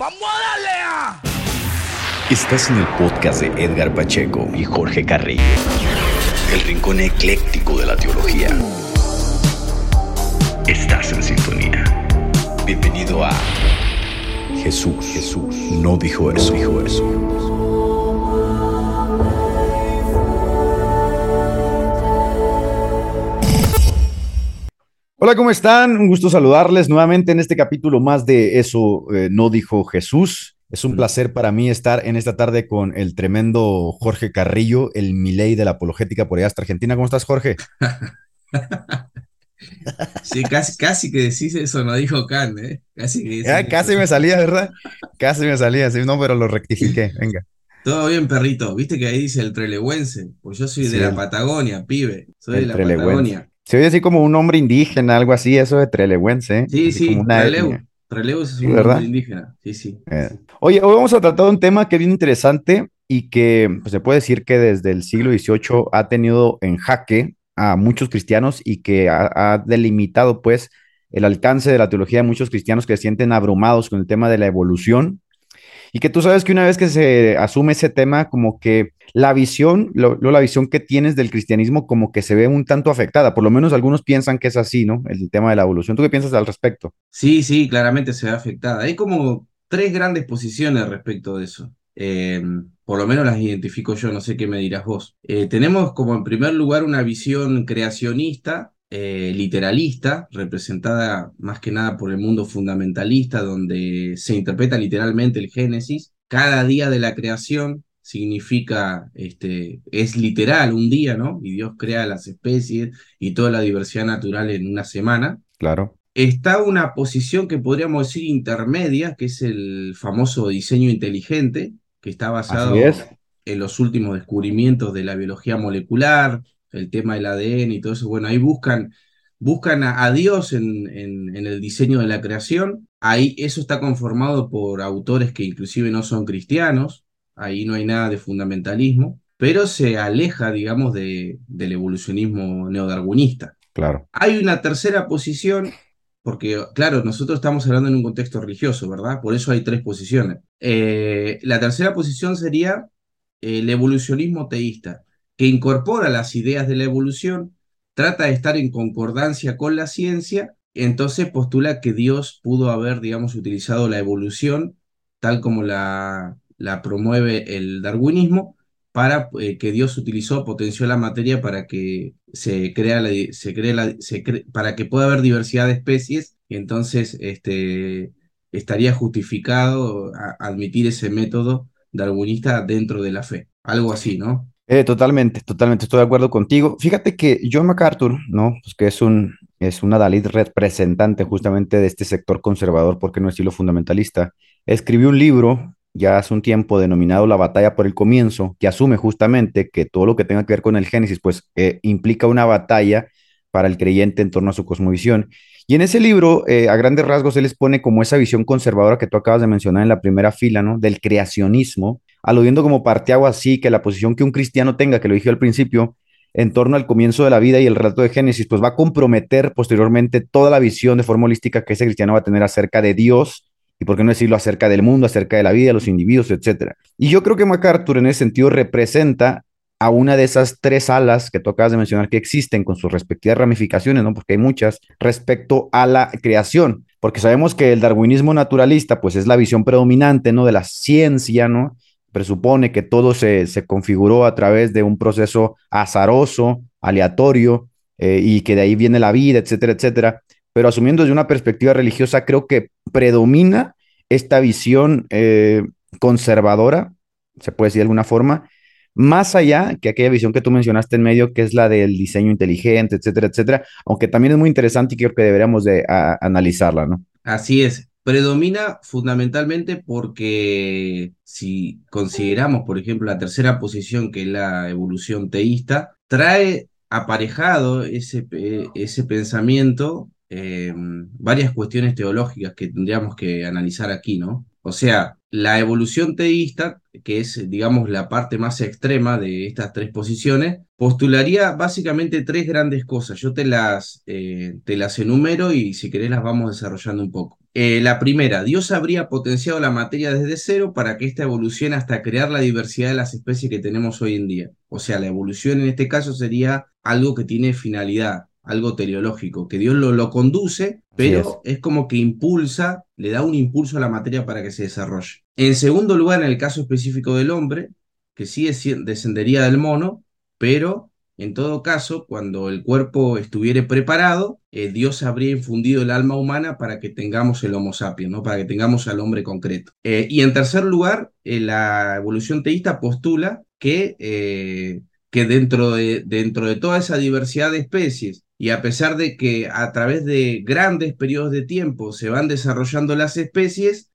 ¡Vamos a darle a! Estás en el podcast de Edgar Pacheco y Jorge Carrillo. El rincón ecléctico de la teología. Estás en sintonía. Bienvenido a Jesús. Jesús no dijo eso, dijo eso. Hola, ¿cómo están? Un gusto saludarles nuevamente en este capítulo más de Eso eh, no dijo Jesús. Es un placer para mí estar en esta tarde con el tremendo Jorge Carrillo, el Milei de la apologética por allá hasta Argentina. ¿Cómo estás, Jorge? Sí, casi, casi que decís eso, no dijo Khan, ¿eh? Casi que decís casi eso. me salía, ¿verdad? Casi me salía, sí, no, pero lo rectifiqué. Venga. Todo bien, perrito. Viste que ahí dice el trelewense. Pues yo soy de la Patagonia, pibe. Soy de la. Patagonia. Se oye así como un nombre indígena, algo así, eso de Trelewense, ¿eh? Sí, Así sí, Trelew. Trelew es un ¿verdad? nombre indígena. Sí, sí. Eh, Oye, hoy vamos a tratar un tema que es bien interesante y que pues, se puede decir que desde el siglo XVIII ha tenido en jaque a muchos cristianos y que ha, ha delimitado pues el alcance de la teología de muchos cristianos que se sienten abrumados con el tema de la evolución y que tú sabes que una vez que se asume ese tema como que la visión, lo, la visión que tienes del cristianismo como que se ve un tanto afectada, por lo menos algunos piensan que es así, ¿no? El tema de la evolución. ¿Tú qué piensas al respecto? Sí, sí, claramente se ve afectada. Hay como tres grandes posiciones respecto de eso. Eh, por lo menos las identifico yo, no sé qué me dirás vos. Eh, tenemos como en primer lugar una visión creacionista, eh, literalista, representada más que nada por el mundo fundamentalista, donde se interpreta literalmente el Génesis. Cada día de la creación significa, este, es literal un día, ¿no? Y Dios crea las especies y toda la diversidad natural en una semana. Claro, Está una posición que podríamos decir intermedia, que es el famoso diseño inteligente, que está basado es. en los últimos descubrimientos de la biología molecular, el tema del ADN y todo eso. Bueno, ahí buscan, buscan a, a Dios en, en- en el diseño de la creación. Ahí eso está conformado por autores que inclusive no son cristianos. Ahí no hay nada de fundamentalismo, pero se aleja, digamos, de, del evolucionismo neodarwinista. Claro. Hay una tercera posición, porque claro, nosotros estamos hablando en un contexto religioso, ¿verdad? Por eso hay tres posiciones. Eh, la tercera posición sería el evolucionismo teísta, que incorpora las ideas de la evolución, trata de estar en concordancia con la ciencia, entonces postula que Dios pudo haber, digamos, utilizado la evolución tal como la, la promueve el darwinismo, para eh, que Dios utilizó, potenció la materia para que se crea la, se para que pueda haber diversidad de especies, y entonces este, estaría justificado a- admitir ese método darwinista dentro de la fe. Algo así, ¿no? Eh, totalmente, totalmente, estoy de acuerdo contigo. Fíjate que John MacArthur, ¿no? Pues que es un, es una Dalit representante justamente de este sector conservador, porque no estilo fundamentalista, escribió un libro ya hace un tiempo denominado La batalla por el comienzo, que asume justamente que todo lo que tenga que ver con el Génesis, pues eh, implica una batalla para el creyente en torno a su cosmovisión. Y en ese libro, eh, a grandes rasgos, él les pone como esa visión conservadora que tú acabas de mencionar en la primera fila, ¿no? Del creacionismo, aludiendo como parteaguas así que la posición que un cristiano tenga, que lo dije al principio, en torno al comienzo de la vida y el relato de Génesis, pues va a comprometer posteriormente toda la visión de forma holística que ese cristiano va a tener acerca de Dios y por qué no decirlo acerca del mundo, acerca de la vida, los individuos, etcétera. Y yo creo que MacArthur en ese sentido representa a una de esas tres alas que tú acabas de mencionar que existen con sus respectivas ramificaciones, ¿no? Porque hay muchas respecto a la creación, porque sabemos que el darwinismo naturalista, pues es la visión predominante, ¿no? De la ciencia, ¿no? Presupone que todo se, se configuró a través de un proceso azaroso, aleatorio, eh, y que de ahí viene la vida, etcétera, etcétera. Pero asumiendo desde una perspectiva religiosa, creo que predomina esta visión eh, conservadora, se puede decir de alguna forma, más allá que aquella visión que tú mencionaste en medio, que es la del diseño inteligente, etcétera, etcétera, aunque también es muy interesante y creo que deberíamos de analizarla, ¿no? Así es. Predomina fundamentalmente porque si consideramos, por ejemplo, la tercera posición, que es la evolución teísta, trae aparejado ese, ese pensamiento eh, varias cuestiones teológicas que tendríamos que analizar aquí, ¿no? O sea, la evolución teísta, que es, digamos, la parte más extrema de estas tres posiciones, postularía básicamente tres grandes cosas. Yo te las, eh, te las enumero y si querés las vamos desarrollando un poco. Eh, la primera, Dios habría potenciado la materia desde cero para que ésta evolucione hasta crear la diversidad de las especies que tenemos hoy en día. O sea, la evolución en este caso sería algo que tiene finalidad, algo teleológico, que Dios lo, lo conduce, pero es. como que impulsa, le da un impulso a la materia para que se desarrolle. En segundo lugar, en el caso específico del hombre, que sí descendería del mono, pero en todo caso, cuando el cuerpo estuviere preparado, eh, Dios habría infundido el alma humana para que tengamos el Homo sapiens, ¿no? para que tengamos al hombre concreto. Eh, y en tercer lugar, eh, la evolución teísta postula que, que dentro, de, dentro de toda esa diversidad de especies, y a pesar de que a través de grandes periodos de tiempo se van desarrollando las especies,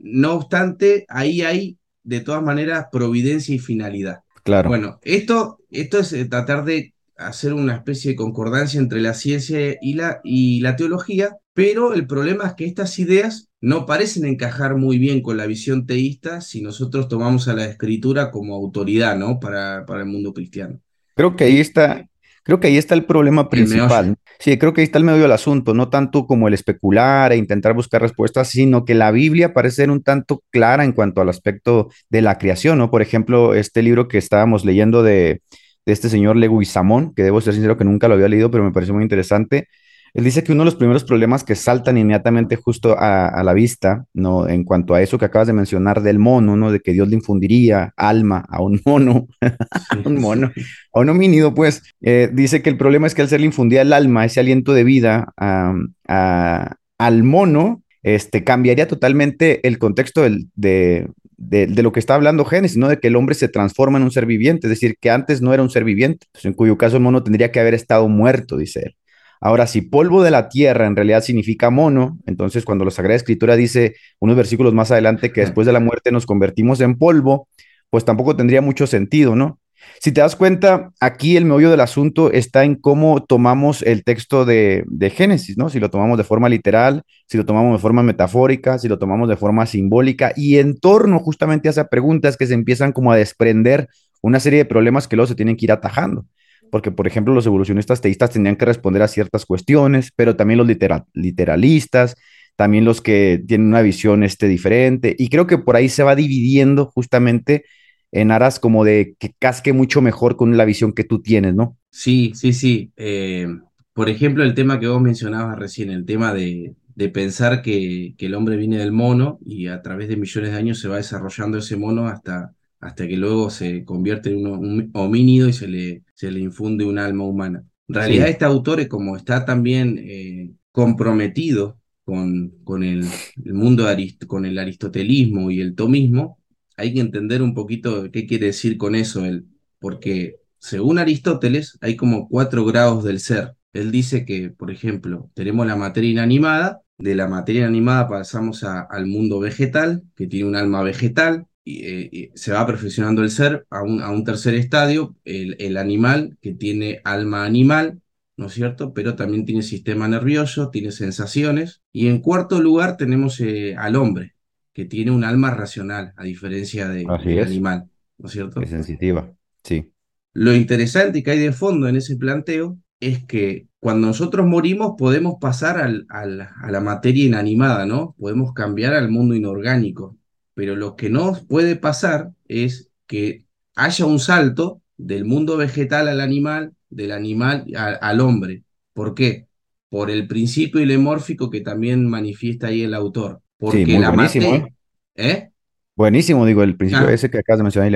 no obstante, ahí hay de todas maneras providencia y finalidad. Claro. Bueno, esto, esto es eh, tratar de hacer una especie de concordancia entre la ciencia y la, y la teología, pero el problema es que estas ideas no parecen encajar muy bien con la visión teísta si nosotros tomamos a la escritura como autoridad, ¿no? Para, para el mundo cristiano. Creo que ahí está, Creo que ahí está el problema principal. sí, creo que ahí está el medio del asunto, no tanto como el especular e intentar buscar respuestas, sino que la Biblia parece ser un tanto clara en cuanto al aspecto de la creación, ¿no? Por ejemplo, este libro que estábamos leyendo de, de este señor Leguizamón, que debo ser sincero que nunca lo había leído, pero me pareció muy interesante, él dice que uno de los primeros problemas que saltan inmediatamente justo a, la vista, ¿no? En cuanto a eso que acabas de mencionar del mono, ¿no? De que Dios le infundiría alma a un mono, a un mono, a un homínido, pues, eh, dice que el problema es que al ser le infundía el alma, ese aliento de vida al mono, este, cambiaría totalmente el contexto de, de, lo que está hablando Génesis, ¿no? De que el hombre se transforma en un ser viviente, es decir, que antes no era un ser viviente, pues, en cuyo caso el mono tendría que haber estado muerto, dice él. Ahora, si polvo de la tierra en realidad significa mono, entonces cuando la Sagrada Escritura dice unos versículos más adelante que después de la muerte nos convertimos en polvo, pues tampoco tendría mucho sentido, ¿no? Si te das cuenta, aquí el meollo del asunto está en cómo tomamos el texto de, de, Génesis, ¿no? Si lo tomamos de forma literal, si lo tomamos de forma metafórica, si lo tomamos de forma simbólica, y en torno justamente a esas preguntas que se empiezan como a desprender una serie de problemas que luego se tienen que ir atajando porque por ejemplo los evolucionistas teístas tenían que responder a ciertas cuestiones, pero también los literalistas, también los que tienen una visión este, diferente, y creo que por ahí se va dividiendo justamente en aras como de que casque mucho mejor con la visión que tú tienes, ¿no? Sí, sí, sí. Eh, por ejemplo, el tema que vos mencionabas recién, el tema de, pensar que, que, el hombre viene del mono y a través de millones de años se va desarrollando ese mono hasta, hasta que luego se convierte en un, homínido y se le, se le infunde un alma humana. En realidad, este autor, como está también eh, comprometido con, con el, mundo, con el aristotelismo y el tomismo, hay que entender un poquito qué quiere decir con eso él, porque según Aristóteles hay como cuatro grados del ser. Él dice que, por ejemplo, tenemos la materia inanimada, de la materia inanimada pasamos al mundo vegetal, que tiene un alma vegetal, eh, se va perfeccionando el ser a un, a un tercer estadio, el, el, animal que tiene alma animal, ¿no es cierto? Pero también tiene sistema nervioso, tiene sensaciones. Y en cuarto lugar tenemos eh, al hombre, que tiene un alma racional, a diferencia de, del animal, ¿no es cierto? Es sensitiva, sí. Lo interesante que hay de fondo en ese planteo es que cuando nosotros morimos podemos pasar al, al, a la materia inanimada, ¿no? Podemos cambiar al mundo inorgánico pero lo que no puede pasar es que haya un salto del mundo vegetal al animal, del animal al hombre. ¿Por qué? Por el principio ilemórfico que también manifiesta ahí el autor. Porque la materia. ¿eh? ¿eh? Buenísimo, digo, el principio ese que acabas de mencionar,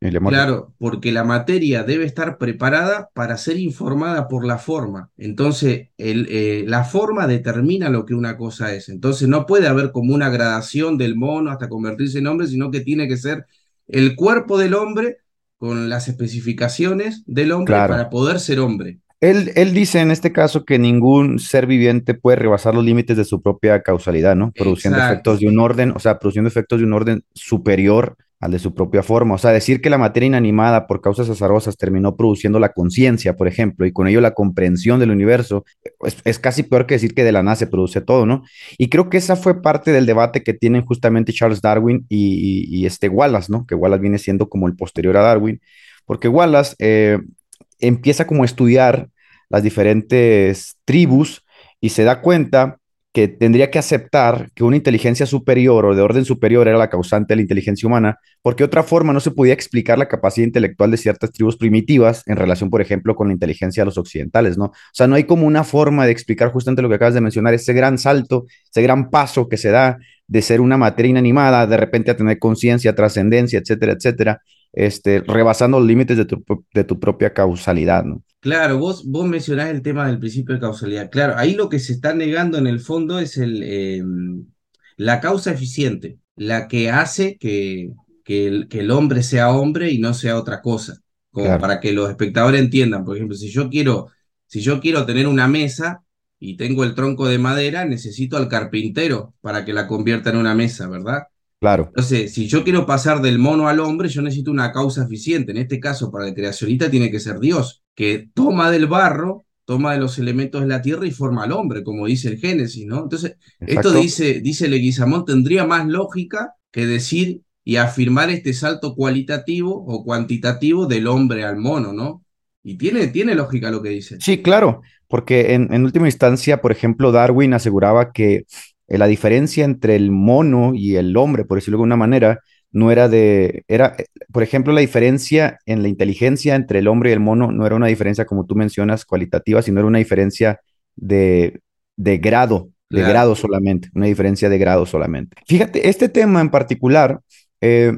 el Claro, porque la materia debe estar preparada para ser informada por la forma. Entonces, el, eh, la forma determina lo que una cosa es. Entonces, no puede haber como una gradación del mono hasta convertirse en hombre, sino que tiene que ser el cuerpo del hombre con las especificaciones del hombre para poder ser hombre. Él, dice en este caso que ningún ser viviente puede rebasar los límites de su propia causalidad, ¿no? Produciendo efectos de un orden, o sea, produciendo efectos de un orden superior al de su propia forma. O sea, decir que la materia inanimada por causas azarosas terminó produciendo la conciencia, por ejemplo, y con ello la comprensión del universo, es, casi peor que decir que de la nada se produce todo, ¿no? Y creo que esa fue parte del debate que tienen justamente Charles Darwin y, este Wallace, ¿no? Que Wallace viene siendo como el posterior a Darwin, porque Wallace eh, empieza como a estudiar las diferentes tribus y se da cuenta que tendría que aceptar que una inteligencia superior o de orden superior era la causante de la inteligencia humana, porque de otra forma no se podía explicar la capacidad intelectual de ciertas tribus primitivas en relación, por ejemplo, con la inteligencia de los occidentales, ¿no? O sea, no hay como una forma de explicar justamente lo que acabas de mencionar, ese gran salto, ese gran paso que se da de ser una materia inanimada, de repente a tener conciencia, trascendencia, etcétera, etcétera, este, rebasando los límites de tu, de tu propia causalidad, ¿no? Claro, vos, vos mencionás el tema del principio de causalidad. Claro, ahí lo que se está negando en el fondo es el, em, la causa eficiente, la que hace que, que, el, que el hombre sea hombre y no sea otra cosa. Como Claro, para que los espectadores entiendan. Por ejemplo, si yo quiero, si yo quiero tener una mesa y tengo el tronco de madera, necesito al carpintero para que la convierta en una mesa, ¿verdad? Claro, Entonces, si yo quiero pasar del mono al hombre, yo necesito una causa eficiente. En este caso, para el creacionista tiene que ser Dios, que toma del barro, toma de los elementos de la tierra y forma al hombre, como dice el Génesis, ¿no? Entonces, esto dice, dice Leguizamón, tendría más lógica que decir y afirmar este salto cualitativo o cuantitativo del hombre al mono, ¿no? Y tiene, tiene lógica lo que dice. Sí, claro, porque en, en última instancia, por ejemplo, Darwin aseguraba que eh, la diferencia entre el mono y el hombre, por decirlo de alguna manera, no era de, era, eh, por ejemplo, la diferencia en la inteligencia entre el hombre y el mono no era una diferencia, como tú mencionas, cualitativa, sino era una diferencia de, de grado, de Claro, grado solamente, una diferencia de grado solamente. Fíjate, este tema en particular, eh,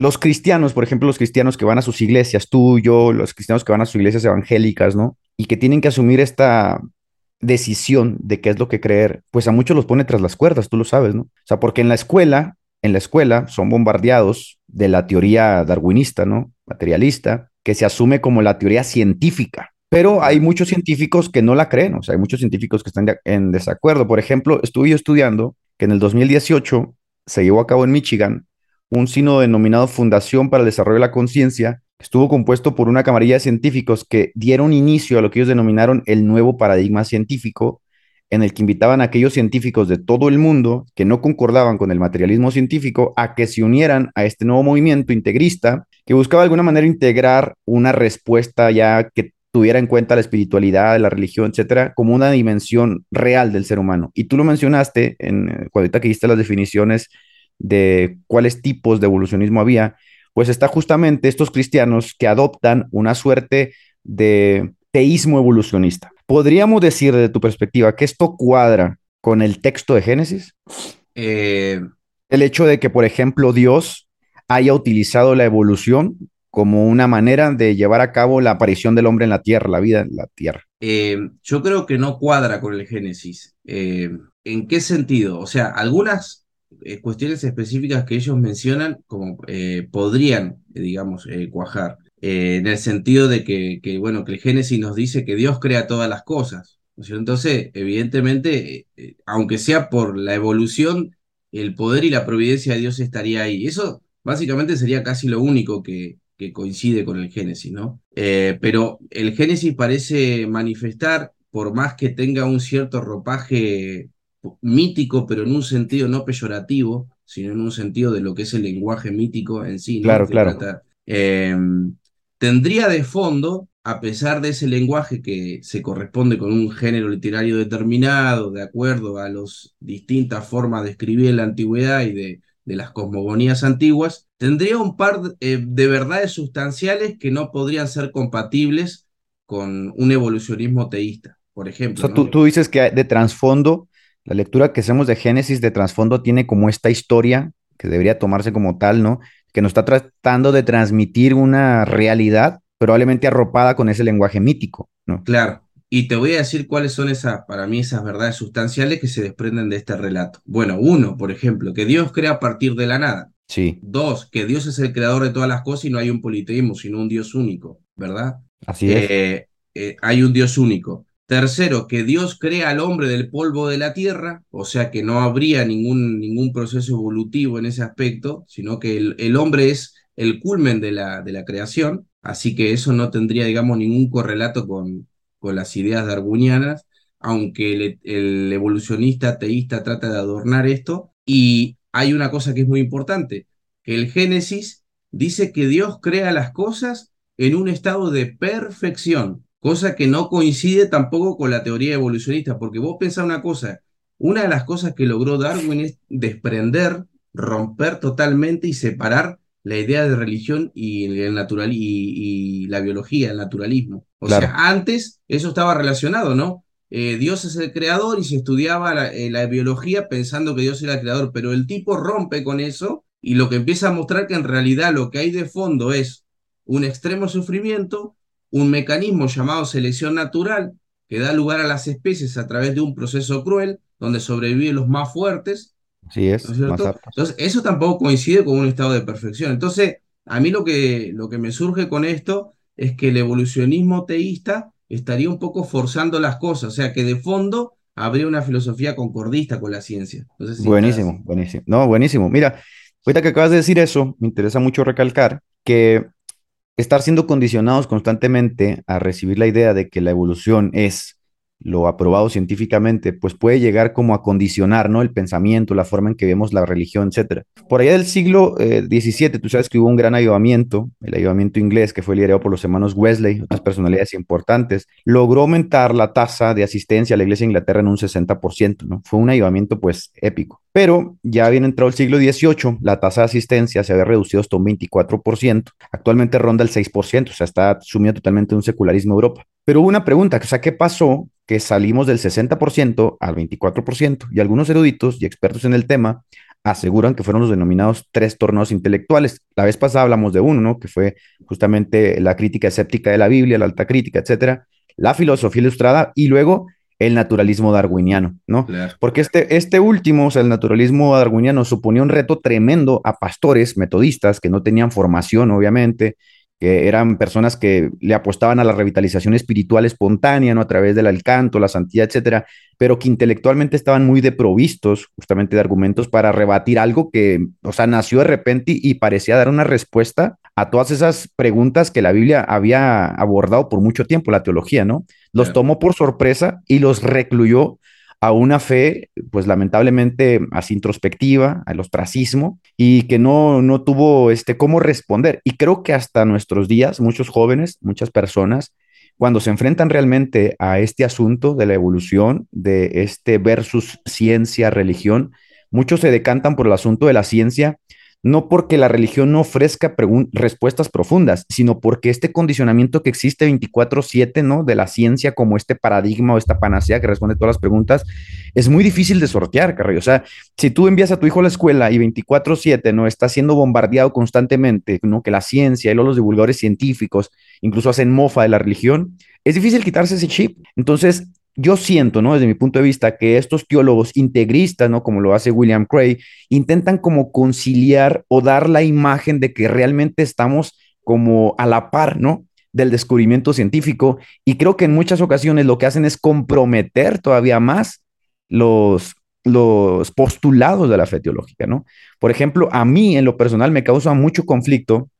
los cristianos, por ejemplo, los cristianos que van a sus iglesias, tú, yo, los cristianos que van a sus iglesias evangélicas, ¿no? Y que tienen que asumir esta decisión de qué es lo que creer, pues a muchos los pone tras las cuerdas, tú lo sabes, ¿no? O sea, porque en la escuela, en la escuela son bombardeados de la teoría darwinista, ¿no? Materialista, que se asume como la teoría científica. Pero hay muchos científicos que no la creen, o sea, hay muchos científicos que están de- en desacuerdo. Por ejemplo, estuve yo estudiando que en el 2018 se llevó a cabo en Michigan un sínodo denominado Fundación para el Desarrollo de la Conciencia, estuvo compuesto por una camarilla de científicos que dieron inicio a lo que ellos denominaron el nuevo paradigma científico, en el que invitaban a aquellos científicos de todo el mundo que no concordaban con el materialismo científico a que se unieran a este nuevo movimiento integrista que buscaba de alguna manera integrar una respuesta ya que tuviera en cuenta la espiritualidad, la religión, etcétera, como una dimensión real del ser humano. Y tú lo mencionaste en, eh, cuando ahorita que diste las definiciones de cuáles tipos de evolucionismo había, pues está justamente estos cristianos que adoptan una suerte de teísmo evolucionista. ¿Podríamos decir desde tu perspectiva que esto cuadra con el texto de Génesis? Eh, El hecho de que, por ejemplo, Dios haya utilizado la evolución como una manera de llevar a cabo la aparición del hombre en la tierra, la vida en la tierra. Eh, yo creo que no cuadra con el Génesis. Eh, ¿en qué sentido? O sea, algunas eh, cuestiones específicas que ellos mencionan como eh, podrían, eh, digamos, cuajar, en el sentido de que, bueno, que el Génesis nos dice que Dios crea todas las cosas. Entonces, evidentemente, aunque sea por la evolución, el poder y la providencia de Dios estaría ahí. Eso básicamente sería casi lo único que, que coincide con el Génesis, ¿no? Pero el Génesis parece manifestar, por más que tenga un cierto ropaje mítico, pero en un sentido no peyorativo, sino en un sentido de lo que es el lenguaje mítico en sí, ¿no? Claro, claro, trata, eh, tendría de fondo, a pesar de ese lenguaje que se corresponde con un género literario determinado, de acuerdo a las distintas formas de escribir en la antigüedad y de, de las cosmogonías antiguas, tendría un par eh, de verdades sustanciales que no podrían ser compatibles con un evolucionismo teísta, por O ejemplo, tú, tú dices que de trasfondo, la lectura que hacemos de Génesis de trasfondo tiene como esta historia que debería tomarse como tal, ¿no? Que nos está tratando de transmitir una realidad, probablemente arropada con ese lenguaje mítico, ¿no? Claro. Y te voy a decir cuáles son esas, para mí, esas verdades sustanciales que se desprenden de este relato. Bueno, uno, por ejemplo, que Dios crea a partir de la nada. Sí, Dos, que Dios es el creador de todas las cosas y no hay un politeísmo, sino un Dios único, ¿verdad? así es. Eh, eh, hay un Dios único. Tercero, que Dios crea al hombre del polvo de la tierra, o sea que no habría ningún, ningún proceso evolutivo en ese aspecto, sino que el, el hombre es el culmen de la, de la creación, así que eso no tendría, digamos, ningún correlato con, con las ideas darwinianas, aunque el, evolucionista teísta trata de adornar esto. Y hay una cosa que es muy importante, el Génesis dice que Dios crea las cosas en un estado de perfección, cosa que no coincide tampoco con la teoría evolucionista, porque vos pensás una cosa, una de las cosas que logró Darwin es desprender, romper totalmente y separar la idea de religión y, el natural, y, la biología, el naturalismo. O sea, antes eso estaba relacionado, ¿no? Eh, Dios es el creador y se estudiaba la, eh, la, biología pensando que Dios era el creador, pero el tipo rompe con eso y lo que empieza a mostrar que en realidad lo que hay de fondo es un extremo sufrimiento, un mecanismo llamado selección natural que da lugar a las especies a través de un proceso cruel donde sobreviven los más fuertes. Sí, es. Entonces, eso tampoco coincide con un estado de perfección. Entonces, a mí lo que, lo que me surge con esto es que el evolucionismo teísta estaría un poco forzando las cosas, o sea, que de fondo habría una filosofía concordista con la ciencia. buenísimo, buenísimo. No, buenísimo. Mira, ahorita que acabas de decir eso, me interesa mucho recalcar que estar siendo condicionados constantemente a recibir la idea de que la evolución es lo aprobado científicamente, pues puede llegar como a condicionar, ¿no? El pensamiento, la forma en que vemos la religión, etcétera. Por allá del siglo XVII, eh, tú sabes que hubo un gran avivamiento, el avivamiento inglés, que fue liderado por los hermanos Wesley, otras personalidades importantes, logró aumentar la tasa de asistencia a la iglesia de Inglaterra en un 60%, ¿no? Fue un avivamiento, pues, épico. Pero ya había entrado el siglo XVIII, la tasa de asistencia se había reducido hasta un 24%, actualmente ronda el 6%, o sea, está sumido totalmente en un secularismo Europa. Pero hubo una pregunta, o sea, ¿qué pasó que salimos del 60% al 24%? Y algunos eruditos y expertos en el tema aseguran que fueron los denominados tres torneos intelectuales. La vez pasada hablamos de uno, ¿no? Que fue justamente la crítica escéptica de la Biblia, la alta crítica, etcétera, la filosofía ilustrada y luego el naturalismo darwiniano, ¿no? Porque este, este último, o sea, el naturalismo darwiniano suponía un reto tremendo a pastores metodistas que no tenían formación, obviamente, que eran personas que le apostaban a la revitalización espiritual espontánea, ¿no? A través del canto, la santidad, etcétera, pero que intelectualmente estaban muy deprovistos justamente de argumentos para rebatir algo que, o sea, nació de repente y, parecía dar una respuesta a todas esas preguntas que la Biblia había abordado por mucho tiempo, la teología, ¿no? Los tomó por sorpresa y los recluyó a una fe, pues lamentablemente así introspectiva, al ostracismo, y que no, no tuvo este, cómo responder. Y creo que hasta nuestros días, muchos jóvenes, muchas personas, cuando se enfrentan realmente a este asunto de la evolución, de este versus ciencia, religión, muchos se decantan por el asunto de la ciencia no porque la religión no ofrezca respuestas profundas, sino porque este condicionamiento que existe 24/7, ¿no? De la ciencia como este paradigma o esta panacea que responde todas las preguntas, es muy difícil de sortear, Carrillo. O sea, si tú envías a tu hijo a la escuela y 24/7, ¿no? Está siendo bombardeado constantemente, ¿no? Que la ciencia y los divulgadores científicos incluso hacen mofa de la religión, es difícil quitarse ese chip. Entonces, yo siento, ¿no? Desde mi punto de vista, que estos teólogos integristas, ¿no? Como lo hace William Cray, intentan como conciliar o dar la imagen de que realmente estamos como a la par, ¿no? Del descubrimiento científico. Y creo que en muchas ocasiones lo que hacen es comprometer todavía más los, los postulados de la fe teológica, ¿no? Por ejemplo, a mí en lo personal me causa mucho conflicto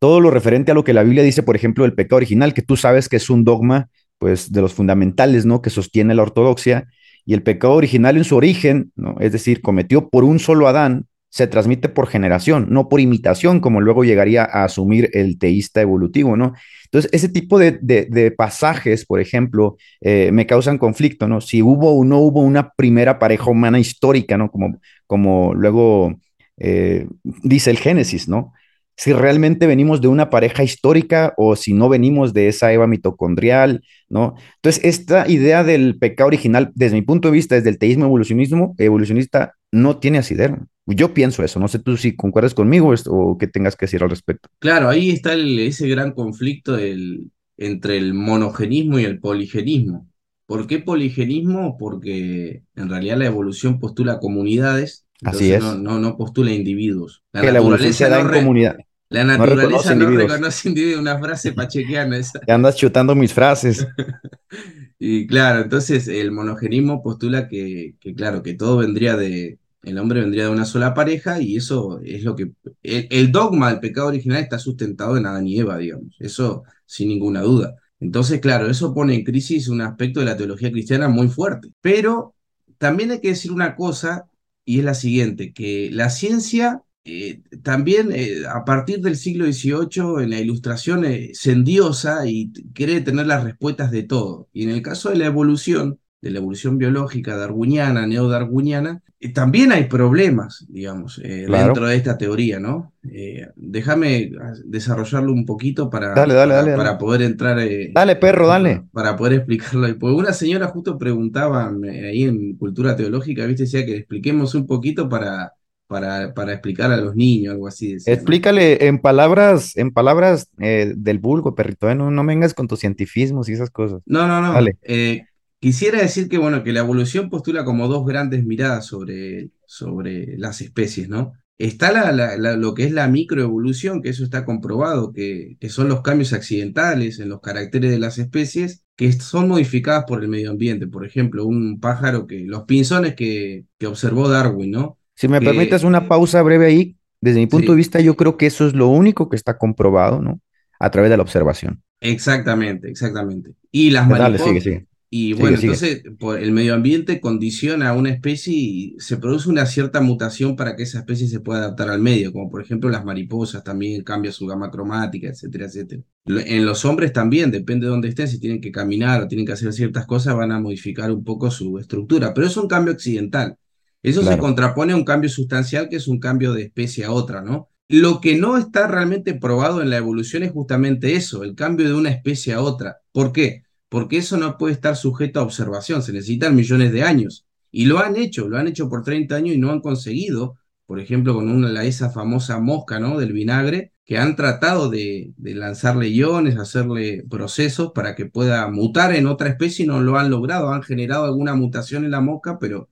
todo lo referente a lo que la Biblia dice, por ejemplo, del pecado original, que tú sabes que es un dogma pues de los fundamentales, ¿no? Que sostiene la ortodoxia y el pecado original en su origen, ¿no? Es decir, cometió por un solo Adán, se transmite por generación, no por imitación, como luego llegaría a asumir el teísta evolutivo, ¿no? Entonces, ese tipo de, pasajes, por ejemplo, eh, me causan conflicto, ¿no? Si hubo o no hubo una primera pareja humana histórica, ¿no? Como, como luego eh, dice el Génesis, ¿no? Si realmente venimos de una pareja histórica o si no venimos de esa Eva mitocondrial, ¿no? Entonces, esta idea del pecado original, desde mi punto de vista, desde el teísmo evolucionismo, evolucionista, no tiene asidero. Yo pienso eso, no sé tú si concuerdas conmigo o qué tengas que decir al respecto. Claro, ahí está ese gran conflicto entre el monogenismo y el poligenismo. ¿Por qué poligenismo? Porque en realidad la evolución postula comunidades Así es. No, no, postula individuos. La que la evolución se da en comunidad. La naturaleza no reconoce individuos, una frase pachequiana esa. Te andas chutando mis frases. y claro, entonces el monogenismo postula que, que, claro, que todo vendría de, el hombre vendría de una sola pareja y eso es lo que, el, dogma del pecado original está sustentado en Adán y Eva, digamos, eso sin ninguna duda. Entonces, claro, eso pone en crisis un aspecto de la teología cristiana muy fuerte. Pero también hay que decir una cosa, y es la siguiente, que la ciencia eh, también eh, a partir del siglo XVIII en la ilustración eh, se endiosa y quiere tener las respuestas de todo. Y en el caso de la evolución, de la evolución biológica darwiniana, neodarwiniana, eh, también hay problemas, digamos, eh, dentro de esta teoría, ¿no? Eh, déjame desarrollarlo un poquito para, para, poder entrar. dale, perro, dale. Para poder explicarlo. Porque una señora justo preguntaba ahí en Cultura Teológica, ¿viste? Decía que expliquemos un poquito para, para, para explicar a los niños, algo así. Explícale en palabras, en palabras del vulgo, perrito, no, no vengas con tus cientifismos y esas cosas. No, no, no. Dale. Quisiera decir que, bueno, que la evolución postula como dos grandes miradas sobre, sobre las especies, ¿no? Está la, lo que es la microevolución, que eso está comprobado, que, que, son los cambios accidentales en los caracteres de las especies que son modificadas por el medio ambiente. Por ejemplo, un pájaro que, los pinzones que, que observó Darwin, ¿no? Si me permites una pausa breve ahí, desde mi punto de vista, yo creo que eso es lo único que está comprobado, ¿no? A través de la observación. Exactamente, exactamente. Y las mariposas, sigue, sigue. Y bueno, entonces el medio ambiente condiciona a una especie y se produce una cierta mutación para que esa especie se pueda adaptar al medio, como por ejemplo las mariposas también cambia su gama cromática, etcétera, etcétera. En los hombres también, depende de dónde estén, si tienen que caminar o tienen que hacer ciertas cosas, van a modificar un poco su estructura, pero es un cambio accidental. Eso se contrapone a un cambio sustancial que es un cambio de especie a otra, ¿no? Lo que no está realmente probado en la evolución es justamente eso, el cambio de una especie a otra. ¿Por qué? porque eso no puede estar sujeto a observación, se necesitan millones de años. Y lo han hecho, lo han hecho por 30 años y no han conseguido, por ejemplo, con una, esa famosa mosca ¿no? del vinagre, que han tratado de, de lanzarle iones, hacerle procesos para que pueda mutar en otra especie y no lo han logrado, han generado alguna mutación en la mosca, pero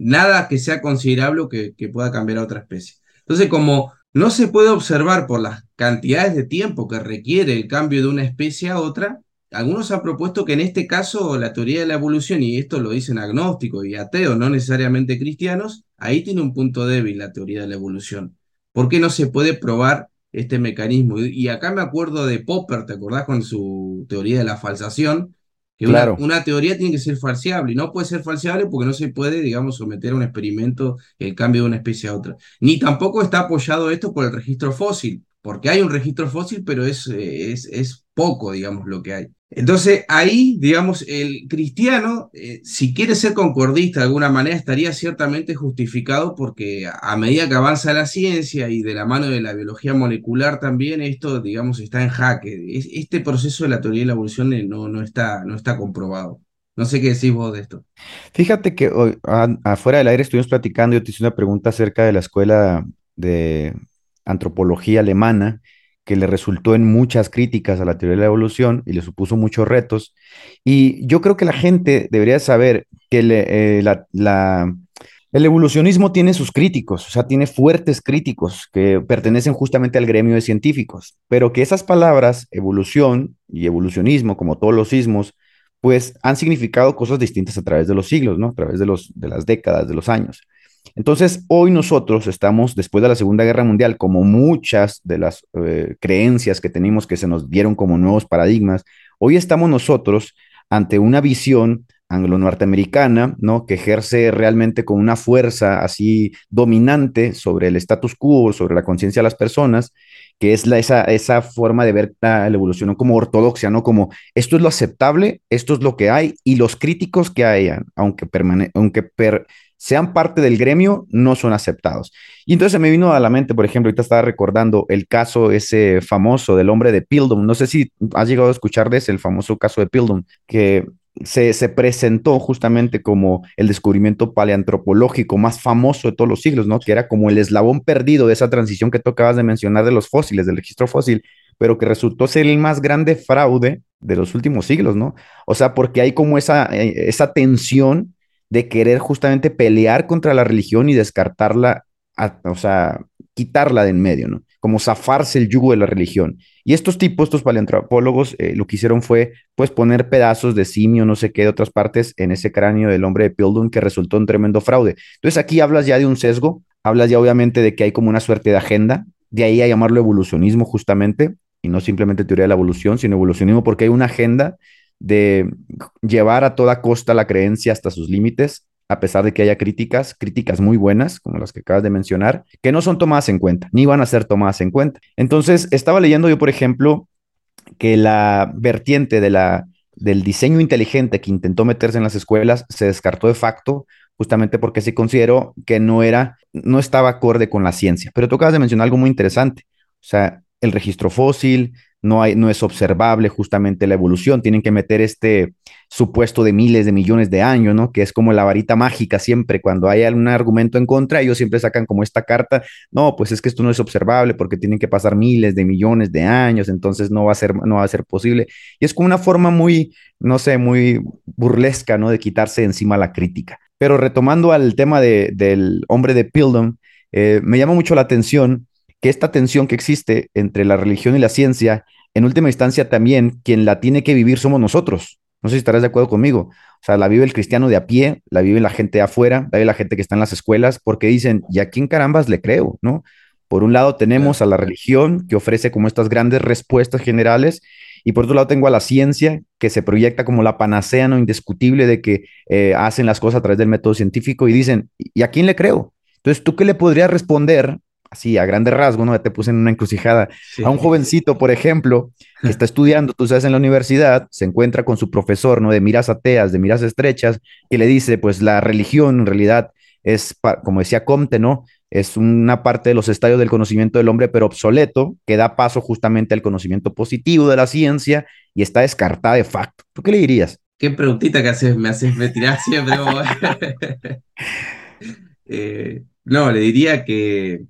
nada que sea considerable que, que pueda cambiar a otra especie. Entonces, como no se puede observar por las cantidades de tiempo que requiere el cambio de una especie a otra, algunos han propuesto que en este caso la teoría de la evolución, y esto lo dicen agnósticos y ateos, no necesariamente cristianos, ahí tiene un punto débil la teoría de la evolución. ¿Por qué no se puede probar este mecanismo? Y acá me acuerdo de Popper, ¿te acordás con su teoría de la falsación? Que claro. una, teoría tiene que ser falseable y no puede ser falseable porque no se puede, digamos, someter a un experimento el cambio de una especie a otra. Ni tampoco está apoyado esto por el registro fósil, porque hay un registro fósil, pero es, es, es poco, digamos, lo que hay. Entonces ahí, digamos, el cristiano, eh, si quiere ser concordista de alguna manera, estaría ciertamente justificado porque a medida que avanza la ciencia y de la mano de la biología molecular también, esto, digamos, está en jaque. Este proceso de la teoría de la evolución eh, no, no, está, no está comprobado. No sé qué decís vos de esto. Fíjate que hoy, afuera del aire estuvimos platicando, yo te hice una pregunta acerca de la escuela de antropología alemana que le resultó en muchas críticas a la teoría de la evolución y le supuso muchos retos. Y yo creo que la gente debería saber que eh, el evolucionismo tiene sus críticos, o sea, tiene fuertes críticos que pertenecen justamente al gremio de científicos, pero que esas palabras, evolución y evolucionismo, como todos los sismos, pues han significado cosas distintas a través de los siglos, ¿no? A través de, los, de las décadas, de los años. Entonces, hoy nosotros estamos, después de la Segunda Guerra Mundial, como muchas de las eh, creencias que tenemos que se nos dieron como nuevos paradigmas, hoy estamos nosotros ante una visión anglo-norteamericana, ¿no? Que ejerce realmente con una fuerza así dominante sobre el status quo, sobre la conciencia de las personas, que es la, esa, esa forma de ver la, evolución como ortodoxia, ¿no? Como esto es lo aceptable, esto es lo que hay, y los críticos que hayan, aunque, aunque per sean parte del gremio, no son aceptados. Y entonces me vino a la mente, por ejemplo, ahorita estaba recordando el caso ese famoso del hombre de Pildon. No sé si has llegado a escuchar de ese, el famoso caso de Pildon, que se, se, presentó justamente como el descubrimiento paleantropológico más famoso de todos los siglos, ¿no? Que era como el eslabón perdido de esa transición que tú acabas de mencionar de los fósiles, del registro fósil, pero que resultó ser el más grande fraude de los últimos siglos, ¿no? O sea, porque hay como esa, eh, esa tensión de querer justamente pelear contra la religión y descartarla, o sea, quitarla de en medio, ¿no? Como zafarse el yugo de la religión. Y estos tipos, estos paleoantropólogos, eh, lo que hicieron fue, pues, poner pedazos de simio, no sé qué, de otras partes en ese cráneo del hombre de Pildon, que resultó un tremendo fraude. Entonces aquí hablas ya de un sesgo, hablas ya obviamente de que hay como una suerte de agenda, de ahí a llamarlo evolucionismo justamente, y no simplemente teoría de la evolución, sino evolucionismo porque hay una agenda de llevar a toda costa la creencia hasta sus límites, a pesar de que haya críticas, críticas muy buenas, como las que acabas de mencionar, que no son tomadas en cuenta, ni van a ser tomadas en cuenta. Entonces, estaba leyendo yo, por ejemplo, que la vertiente de la del diseño inteligente que intentó meterse en las escuelas se descartó de facto justamente porque se consideró que no era, no estaba acorde con la ciencia. Pero tú acabas de mencionar algo muy interesante. O sea, el registro fósil, no, hay, no es observable justamente la evolución, tienen que meter este supuesto de miles de millones de años, ¿no? Que es como la varita mágica siempre, cuando hay algún argumento en contra, ellos siempre sacan como esta carta, no, pues es que esto no es observable porque tienen que pasar miles de millones de años, entonces no va a ser, no va a ser posible. Y es como una forma muy, no sé, muy burlesca, ¿no? De quitarse encima la crítica. Pero retomando al tema de, del hombre de Pildon, eh, me llama mucho la atención que esta tensión que existe entre la religión y la ciencia, en última instancia también quien la tiene que vivir somos nosotros. No sé si estarás de acuerdo conmigo. O sea, la vive el cristiano de a pie, la vive la gente de afuera, la vive la gente que está en las escuelas, porque dicen, ¿y a quién carambas le creo? ¿No? Por un lado tenemos a la religión que ofrece como estas grandes respuestas generales y por otro lado tengo a la ciencia que se proyecta como la panacea no indiscutible de que eh, hacen las cosas a través del método científico y dicen, ¿y a quién le creo? Entonces, ¿tú qué le podrías responder? Así, a grande rasgo, ¿no? Ya te puse en una encrucijada. A un jovencito, por ejemplo, que está estudiando, tú sabes, en la universidad, se encuentra con su profesor, ¿no? De miras ateas, de miras estrechas, y le dice, pues la religión en realidad es, como decía Comte, ¿no? es una parte de los estadios del conocimiento del hombre, pero obsoleto, que da paso justamente al conocimiento positivo de la ciencia y está descartada de facto. ¿Tú qué le dirías? Qué preguntita que haces, me haces me tirar siempre. eh, no, le diría que,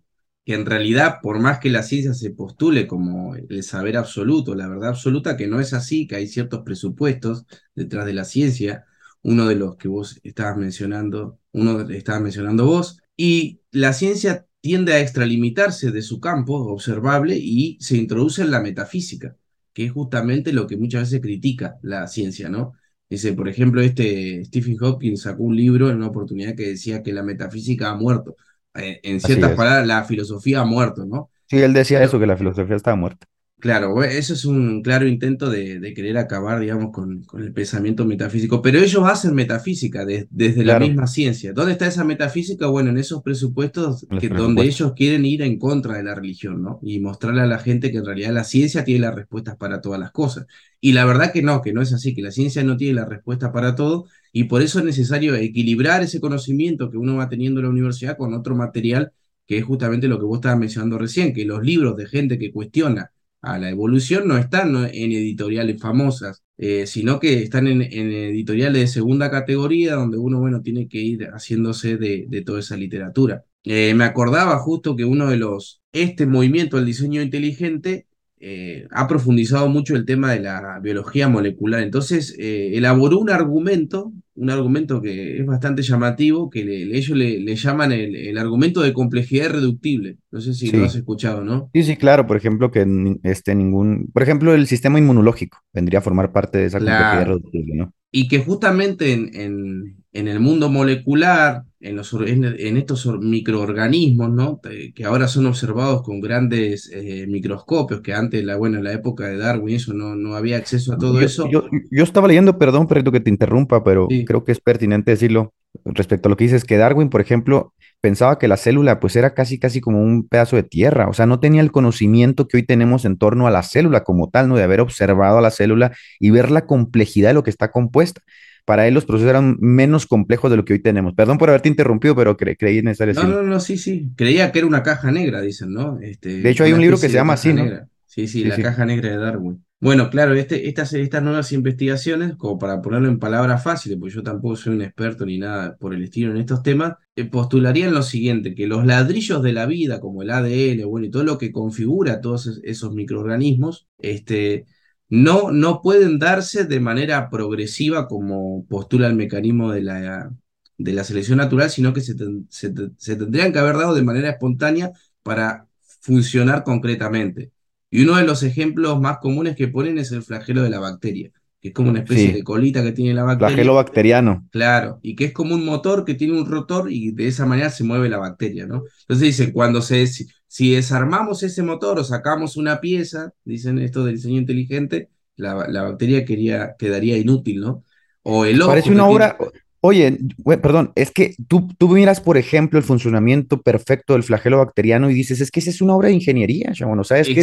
que en realidad, por más que la ciencia se postule como el saber absoluto, la verdad absoluta, que no es así, que hay ciertos presupuestos detrás de la ciencia, uno de los que vos estabas mencionando, uno estabas mencionando vos, y la ciencia tiende a extralimitarse de su campo observable y se introduce en la metafísica, que es justamente lo que muchas veces critica la ciencia, ¿no? Dice, por ejemplo, este Stephen Hawking sacó un libro en una oportunidad que decía que la metafísica ha muerto. Eh, en ciertas palabras, la filosofía ha muerto, ¿no? Sí, él decía eso, que la filosofía estaba muerta. Claro, eso es un claro intento de, querer acabar, digamos, con, con, el pensamiento metafísico. Pero ellos hacen metafísica desde la misma ciencia. ¿Dónde está esa metafísica? Bueno, en esos presupuestos, que, donde ellos quieren ir en contra de la religión, ¿no? Y mostrarle a la gente que en realidad la ciencia tiene las respuestas para todas las cosas. Y la verdad que no, que no es así, que la ciencia no tiene la respuesta para todo. Y por eso es necesario equilibrar ese conocimiento que uno va teniendo en la universidad con otro material, que es justamente lo que vos estabas mencionando recién, que los libros de gente que cuestiona a la evolución no están en editoriales famosas, eh, sino que están en, editoriales de segunda categoría, donde uno, bueno, tiene que ir haciéndose de, toda esa literatura. Eh, me acordaba justo que uno de los, este movimiento del diseño inteligente eh, ha profundizado mucho el tema de la biología molecular. Entonces, elaboró un argumento un argumento que es bastante llamativo, que ellos le, llaman el, argumento de complejidad reductible. No sé si lo has escuchado, ¿no? Sí, sí, claro. Por ejemplo, que este ningún. Por ejemplo, el sistema inmunológico vendría a formar parte de esa complejidad reductible, ¿no? Y que justamente en, en, en el mundo molecular, en, los, en, estos microorganismos, ¿no? que ahora son observados con grandes eh, microscopios, que antes, la, bueno, en la época de Darwin, eso no, no había acceso a todo eso. Yo, yo, estaba leyendo, perdón, perrito, que te interrumpa, pero creo que es pertinente decirlo respecto a lo que dices, que Darwin, por ejemplo, pensaba que la célula pues era casi casi como un pedazo de tierra, o sea, no tenía el conocimiento que hoy tenemos en torno a la célula como tal, ¿no? De haber observado a la célula y ver la complejidad de lo que está compuesta para él los procesos eran menos complejos de lo que hoy tenemos. Perdón por haberte interrumpido, pero creí necesario No, no, no, sí, sí. Creía que era una caja negra, dicen, ¿no? Este, de hecho, hay un libro que se llama así, ¿no? Sí, sí, la caja negra de Darwin. Bueno, claro, este, estas, estas nuevas investigaciones, como para ponerlo en palabras fáciles, porque yo tampoco soy un experto ni nada por el estilo en estos temas, eh, postularían lo siguiente, que los ladrillos de la vida, como el ADN, bueno, y todo lo que configura todos esos microorganismos, este, no, no pueden darse de manera progresiva como postula el mecanismo de la, de la selección natural, sino que se, se, tendrían que haber dado de manera espontánea para funcionar concretamente. Y uno de los ejemplos más comunes que ponen es el flagelo de la bacteria que es como una especie de colita que tiene la bacteria. Flagelo bacteriano. Claro, y que es como un motor que tiene un rotor y de esa manera se mueve la bacteria, ¿no? Entonces dicen, cuando se, si, desarmamos ese motor o sacamos una pieza, dicen esto del diseño inteligente, la, la bacteria quedaría inútil, ¿no? O el Parece una obra, Oye, perdón, es que tú, tú miras, por ejemplo, el funcionamiento perfecto del flagelo bacteriano y dices, es que esa es una obra de ingeniería, chabón. O sea, es que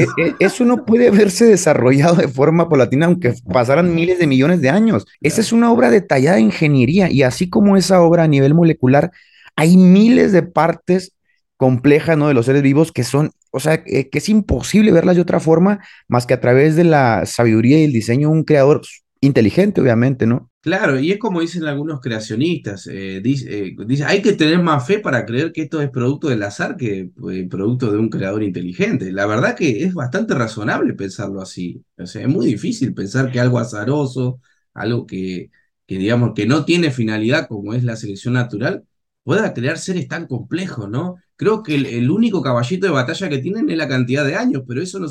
e, e, eso no puede verse desarrollado de forma polatina, aunque pasaran miles de millones de años. Esa es una obra detallada de ingeniería y así como esa obra a nivel molecular, hay miles de partes complejas, ¿no? De los seres vivos que son, o sea, que es imposible verlas de otra forma más que a través de la sabiduría y el diseño de un creador inteligente, obviamente, ¿no? Claro, y es como dicen algunos creacionistas, eh, dice, dice, hay que tener más fe para creer que esto es producto del azar que eh, producto de un creador inteligente. La verdad que es bastante razonable pensarlo así. O sea, es muy difícil pensar que algo azaroso, algo que, que digamos que no tiene finalidad como es la selección natural, pueda crear seres tan complejos, ¿no? Creo que el, el único caballito de batalla que tienen es la cantidad de años, pero eso no,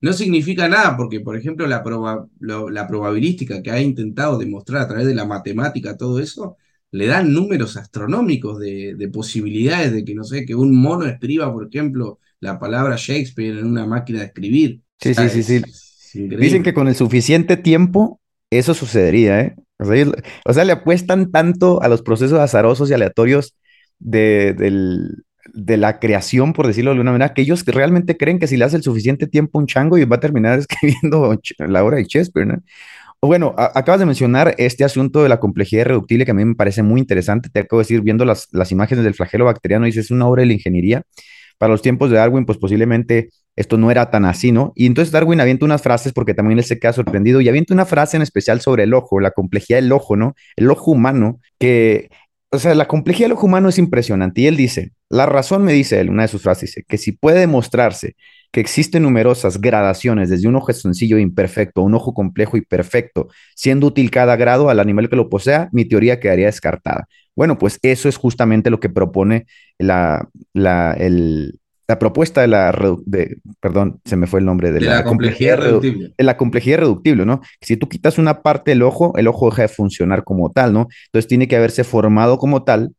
no significa nada, porque, por ejemplo, la, la probabilística que ha intentado demostrar a través de la matemática, todo eso, le dan números astronómicos de, posibilidades de que, no sé, que un mono escriba, por ejemplo, la palabra Shakespeare en una máquina de escribir. Sí, sí, sí, sí. Dicen que con el suficiente tiempo eso sucedería, ¿eh? O sea, le apuestan tanto a los procesos azarosos y aleatorios de, de la creación, por decirlo de alguna manera, que ellos realmente creen que si le hace el suficiente tiempo un chango y va a terminar escribiendo la obra de Shakespeare, ¿no? Bueno, acabas de mencionar este asunto de la complejidad irreductible que a mí me parece muy interesante. Te acabo de decir, viendo las, las imágenes del flagelo bacteriano, dices, es una obra de la ingeniería. Para los tiempos de Darwin, pues posiblemente esto no era tan así, ¿no? Y entonces Darwin avienta unas frases porque también él se queda sorprendido y avienta una frase en especial sobre el ojo, la complejidad del ojo, ¿no? El ojo humano, que o sea, la complejidad del ojo humano es impresionante. Y él dice, la razón me dice él, una de sus frases dice, que si puede demostrarse que existen numerosas gradaciones desde un ojo sencillo e imperfecto a un ojo complejo y perfecto, siendo útil cada grado al animal que lo posea, mi teoría quedaría descartada. Bueno, pues eso es justamente lo que propone la, la, el, la propuesta de la, de, perdón, se me fue el nombre, de, la, complejidad, reductible. De la complejidad reductible, ¿no? Si tú quitas una parte del ojo, el ojo deja de funcionar como tal, ¿no? Entonces tiene que haberse formado como tal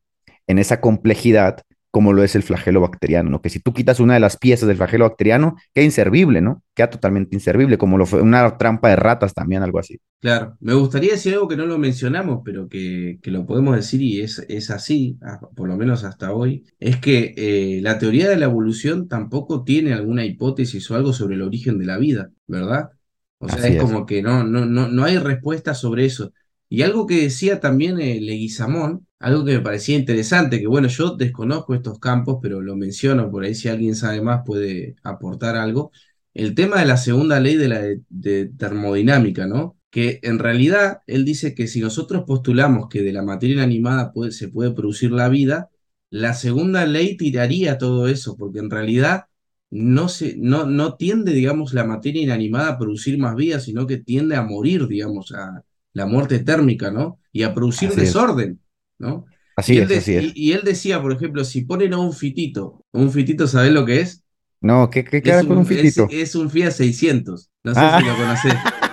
en esa complejidad como lo es el flagelo bacteriano, ¿no? Que si tú quitas una de las piezas del flagelo bacteriano, queda inservible, ¿no? Queda totalmente inservible, como lo fue una trampa de ratas también, algo así. Claro, me gustaría decir algo que no lo mencionamos, pero que, que lo podemos decir y es, es así, por lo menos hasta hoy, es que eh, la teoría de la evolución tampoco tiene alguna hipótesis o algo sobre el origen de la vida, ¿verdad? O sea, es, como que no, no, no, no hay respuesta sobre eso. Y algo que decía también eh, Leguizamón, algo que me parecía interesante, que bueno, yo desconozco estos campos, pero lo menciono por ahí si alguien sabe más puede aportar algo. El tema de la segunda ley de la de, termodinámica, ¿no? Que en realidad él dice que si nosotros postulamos que de la materia inanimada se puede producir la vida, la segunda ley tiraría todo eso, porque en realidad no, se, no, no tiende, digamos, la materia inanimada a producir más vida, sino que tiende a morir, digamos, a, la muerte térmica, ¿no? Y a producir desorden, ¿no? Así es, así es. Y, él decía, por ejemplo, si ponen a un fitito, un fitito, ¿sabés lo que es? No, ¿qué, qué queda con un fitito? Es, un Fiat 600, no sé ah. si lo conocés.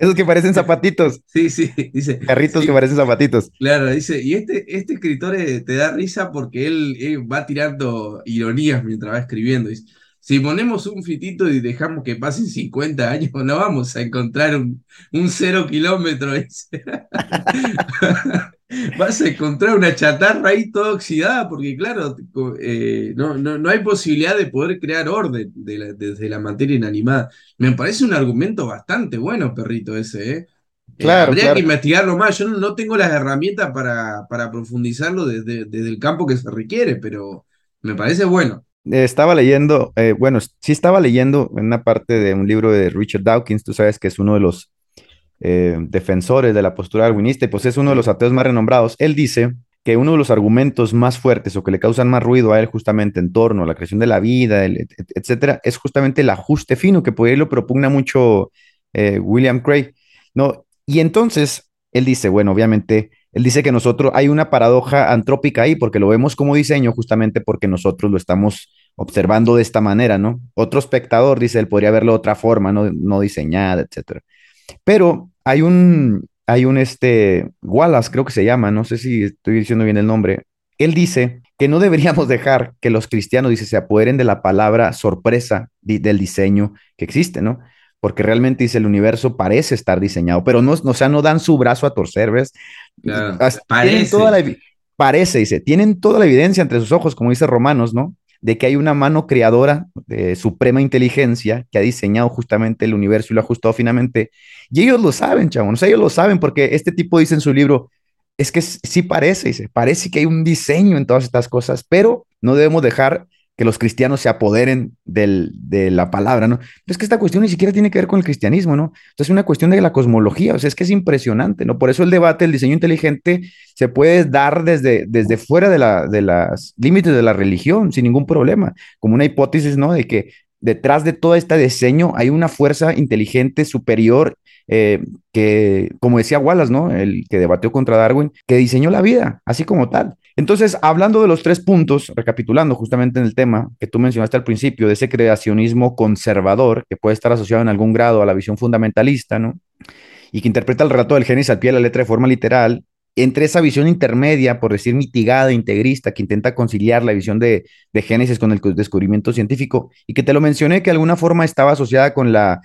Esos que parecen zapatitos. Sí, sí, dice. Carritos que parecen zapatitos. Claro, dice, y este, este escritor eh, te da risa porque él, va tirando ironías mientras va escribiendo. Dice, si ponemos un fitito y dejamos que pasen 50 años, no vamos a encontrar un, un cero kilómetro. Vas a encontrar una chatarra ahí toda oxidada, porque claro, eh, no, no, hay posibilidad de poder crear orden desde la materia inanimada. Me parece un argumento bastante bueno, perrito, ese, ¿eh? eh claro, habría que investigarlo más. Yo no, tengo las herramientas para, para profundizarlo desde, desde el campo que se requiere, pero me parece bueno estaba leyendo, eh, bueno, sí estaba leyendo en una parte de un libro de Richard Dawkins, tú sabes que es uno de los eh, defensores de la postura darwinista y pues es uno de los ateos más renombrados. Él dice que uno de los argumentos más fuertes o que le causan más ruido a él justamente en torno a la creación de la vida, etcétera, es justamente el ajuste fino, que por ahí lo propugna mucho eh, William Craig, ¿no? Y entonces él dice, bueno, obviamente él dice que nosotros hay una paradoja antrópica ahí porque lo vemos como diseño justamente porque nosotros lo estamos observando de esta manera, ¿no? Otro espectador, dice él, podría verlo de otra forma, no, no diseñada, etcétera. Pero hay un, hay un, este, Wallace creo que se llama, no sé si estoy diciendo bien el nombre, él dice que no deberíamos dejar que los cristianos, dice, se apoderen de la palabra sorpresa del diseño que existe, ¿no? porque realmente dice el universo parece estar diseñado, pero no, o sea, no dan su brazo a torcer, ¿ves? Claro, parece. Toda la, parece, dice, tienen toda la evidencia entre sus ojos, como dice Romanos, ¿no? De que hay una mano creadora de suprema inteligencia que ha diseñado justamente el universo y lo ha ajustado finamente. Y ellos lo saben, chavos, o sea, ellos lo saben porque este tipo dice en su libro, es que sí parece, dice, parece que hay un diseño en todas estas cosas, pero no debemos dejar que los cristianos se apoderen del, de la palabra, ¿no? Es que esta cuestión ni siquiera tiene que ver con el cristianismo, ¿no? Entonces es una cuestión de la cosmología, o sea, es que es impresionante, ¿no? Por eso el debate, el diseño inteligente, se puede dar desde, desde fuera de, la, de los límites de la religión, sin ningún problema, como una hipótesis, ¿no? De que detrás de todo este diseño hay una fuerza inteligente superior eh, que, como decía Wallace, ¿no? El que debatió contra Darwin, que diseñó la vida, así como tal. Entonces, hablando de los tres puntos, recapitulando justamente en el tema que tú mencionaste al principio, de ese creacionismo conservador que puede estar asociado en algún grado a la visión fundamentalista, ¿no? Y que interpreta el relato del Génesis al pie de la letra de forma literal, entre esa visión intermedia, por decir mitigada, integrista, que intenta conciliar la visión de, Génesis con el descubrimiento científico, y que te lo mencioné que de alguna forma estaba asociada con la,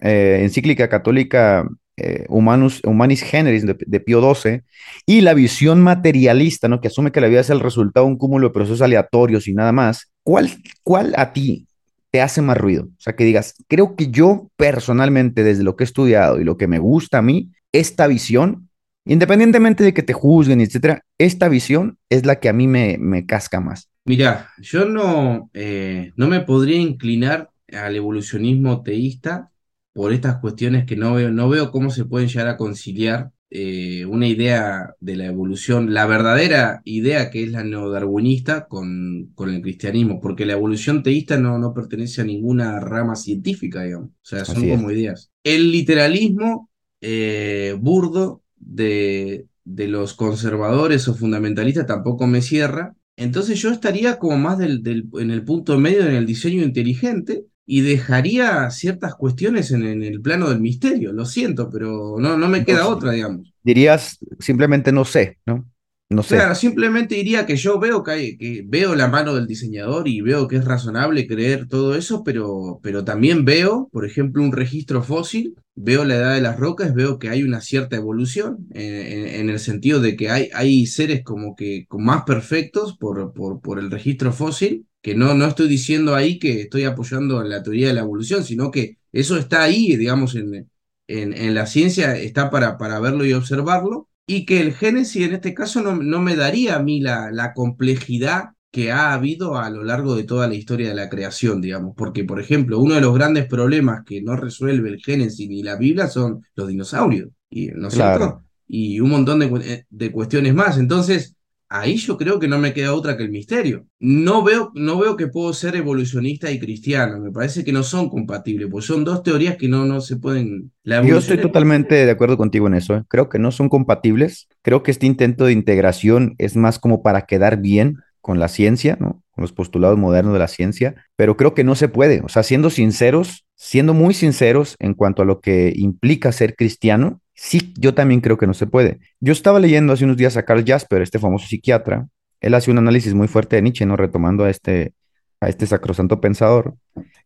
eh, encíclica católica eh, Humanus, Humanis Generis de, Pío XII, y la visión materialista, ¿no? que asume que la vida es el resultado de un cúmulo de procesos aleatorios y nada más. ¿Cuál, cuál a ti te hace más ruido? O sea, que digas, creo que yo personalmente, desde lo que he estudiado y lo que me gusta a mí, esta visión Independientemente de que te juzguen, etcétera, esta visión es la que a mí me, me casca más. Mira, yo no, eh, no me podría inclinar al evolucionismo teísta por estas cuestiones que no veo, no veo cómo se pueden llegar a conciliar eh, una idea de la evolución, la verdadera idea que es la neodarwinista con, con el cristianismo, porque la evolución teísta no, no pertenece a ninguna rama científica, digamos, o sea, son como ideas. El literalismo eh, burdo de, de los conservadores o fundamentalistas tampoco me cierra. Entonces yo estaría como más del, del, en el punto medio en el diseño inteligente y dejaría ciertas cuestiones en, en, el plano del misterio. Lo siento, pero no, no me queda otra, digamos. Dirías simplemente no sé, ¿no? No sé. Claro, simplemente diría que yo veo que, hay, que veo la mano del diseñador y veo que es razonable creer todo eso, pero, pero también veo, por ejemplo, un registro fósil, veo la edad de las rocas, veo que hay una cierta evolución, en, el sentido de que hay, hay seres como que más perfectos por, por, por el registro fósil, que no, no estoy diciendo ahí que estoy apoyando la teoría de la evolución, sino que eso está ahí, digamos, en, en, en la ciencia, está para, para verlo y observarlo y que el Génesis en este caso no, no me daría a mí la, la, complejidad que ha habido a lo largo de toda la historia de la creación, digamos, porque, por ejemplo, uno de los grandes problemas que no resuelve el Génesis ni la Biblia son los dinosaurios, y, ¿no es cierto? Y un montón de, eh, de cuestiones más. Entonces, ahí yo creo que no me queda otra que el misterio. No veo, no veo que puedo ser evolucionista y cristiano, me parece que no son compatibles, pues son dos teorías que no, no se pueden... Yo estoy totalmente de acuerdo contigo en eso, ¿eh? creo que no son compatibles, creo que este intento de integración es más como para quedar bien con la ciencia, ¿no? con los postulados modernos de la ciencia, pero creo que no se puede, o sea, siendo sinceros, siendo muy sinceros en cuanto a lo que implica ser cristiano, Sí, yo también creo que no se puede. Yo estaba leyendo hace unos días a Carl Jasper, este famoso psiquiatra. Él hace un análisis muy fuerte de Nietzsche, ¿no? Retomando a este, a este sacrosanto pensador.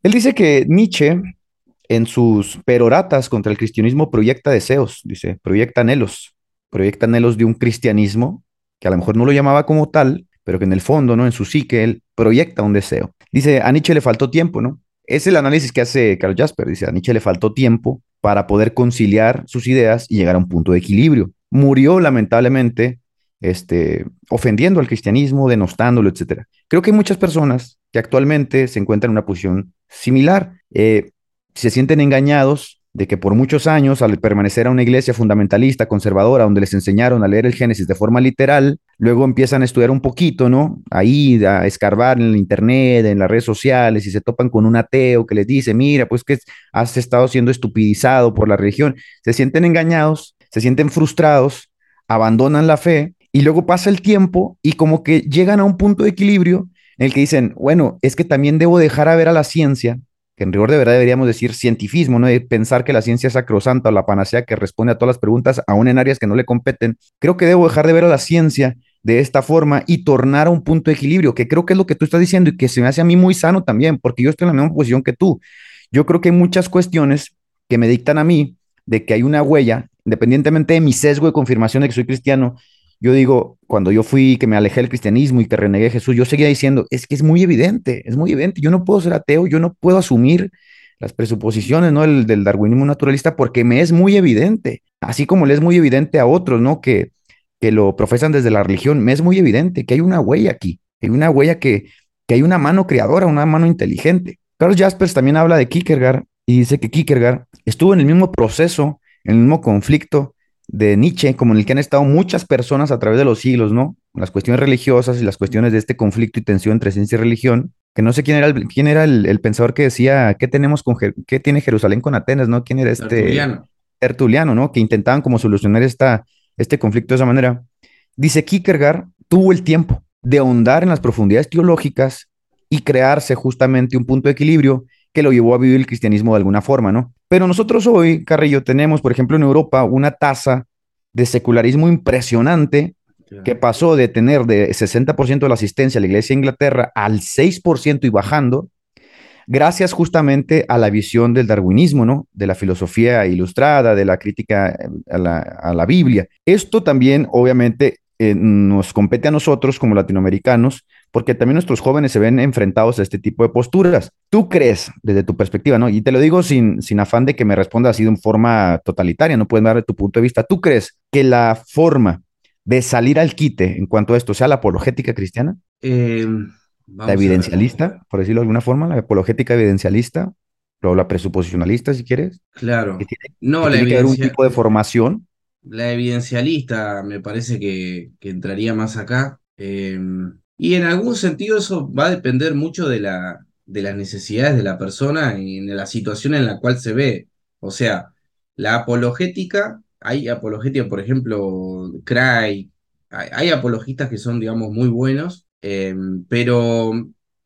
Él dice que Nietzsche, en sus peroratas contra el cristianismo, proyecta deseos, dice, proyecta anhelos, proyecta anhelos de un cristianismo que a lo mejor no lo llamaba como tal, pero que en el fondo, ¿no? En su psique, él proyecta un deseo. Dice, a Nietzsche le faltó tiempo, ¿no? Es el análisis que hace Carl Jasper. Dice, a Nietzsche le faltó tiempo para poder conciliar sus ideas y llegar a un punto de equilibrio. Murió lamentablemente este, ofendiendo al cristianismo, denostándolo, etc. Creo que hay muchas personas que actualmente se encuentran en una posición similar. Eh, se sienten engañados de que por muchos años, al permanecer a una iglesia fundamentalista, conservadora, donde les enseñaron a leer el Génesis de forma literal, luego empiezan a estudiar un poquito, ¿no? Ahí a escarbar en el internet, en las redes sociales, y se topan con un ateo que les dice, mira, pues que has estado siendo estupidizado por la religión. Se sienten engañados, se sienten frustrados, abandonan la fe, y luego pasa el tiempo y como que llegan a un punto de equilibrio en el que dicen, bueno, es que también debo dejar a ver a la ciencia que en rigor de verdad deberíamos decir cientifismo, ¿no? Pensar que la ciencia es sacrosanta o la panacea que responde a todas las preguntas, aún en áreas que no le competen. Creo que debo dejar de ver a la ciencia de esta forma y tornar a un punto de equilibrio, que creo que es lo que tú estás diciendo y que se me hace a mí muy sano también, porque yo estoy en la misma posición que tú. Yo creo que hay muchas cuestiones que me dictan a mí de que hay una huella, independientemente de mi sesgo de confirmación de que soy cristiano, yo digo, cuando yo fui, que me alejé del cristianismo y que renegué a Jesús, yo seguía diciendo, es que es muy evidente, es muy evidente, yo no puedo ser ateo, yo no puedo asumir las presuposiciones, ¿no? El, del darwinismo naturalista, porque me es muy evidente, así como le es muy evidente a otros, ¿no? Que, que lo profesan desde la religión, me es muy evidente que hay una huella aquí, hay una huella que, que hay una mano creadora, una mano inteligente. Carlos Jaspers también habla de Kierkegaard y dice que Kierkegaard estuvo en el mismo proceso, en el mismo conflicto de Nietzsche, como en el que han estado muchas personas a través de los siglos, ¿no? Las cuestiones religiosas y las cuestiones de este conflicto y tensión entre ciencia y religión, que no sé quién era el, quién era el, pensador que decía, ¿qué tenemos con, qué tiene Jerusalén con Atenas, ¿no? ¿Quién era este? Tertuliano. Tertuliano, ¿no? Que intentaban como solucionar esta, este conflicto de esa manera. Dice Kierkegaard tuvo el tiempo de ahondar en las profundidades teológicas y crearse justamente un punto de equilibrio que lo llevó a vivir el cristianismo de alguna forma, ¿no? Pero nosotros hoy, Carrillo, tenemos, por ejemplo, en Europa una tasa de secularismo impresionante que pasó de tener de 60% de la asistencia a la iglesia de Inglaterra al 6% y bajando, gracias justamente a la visión del darwinismo, ¿no? De la filosofía ilustrada, de la crítica eh, a la, a la Biblia. Esto también, obviamente, eh, nos compete a nosotros como latinoamericanos, porque también nuestros jóvenes se ven enfrentados a este tipo de posturas. ¿Tú crees, desde tu perspectiva, ¿no? Y te lo digo sin, sin afán de que me responda así de forma totalitaria, no puedes dar tu punto de vista. ¿Tú crees que la forma de salir al quite en cuanto a esto sea la apologética cristiana? Eh, la evidencialista, por decirlo de alguna forma, la apologética evidencialista, o la presuposicionalista, si quieres. Claro. tiene, no, que haber un tipo de formación la evidencialista me parece que, entraría más acá. Em, y en algún sentido eso va a depender mucho de, la, de las necesidades de la persona y de la situación en la cual se ve. O sea, la apologética, hay apologética, por ejemplo, Cray, hay, apologistas que son, digamos, muy buenos, em, pero,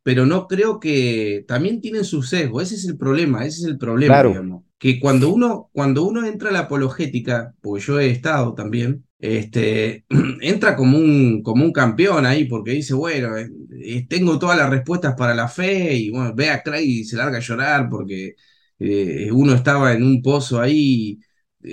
pero no creo que también tienen su sesgo. Ese es el problema, ese es el problema, digamos que cuando uno, cuando uno entra a la apologética, porque yo he estado también, este, entra como un, como un campeón ahí, porque dice, bueno, eh, eh, tengo todas las respuestas para la fe, y bueno, ve a Craig y se larga a llorar porque eh, uno estaba en un pozo ahí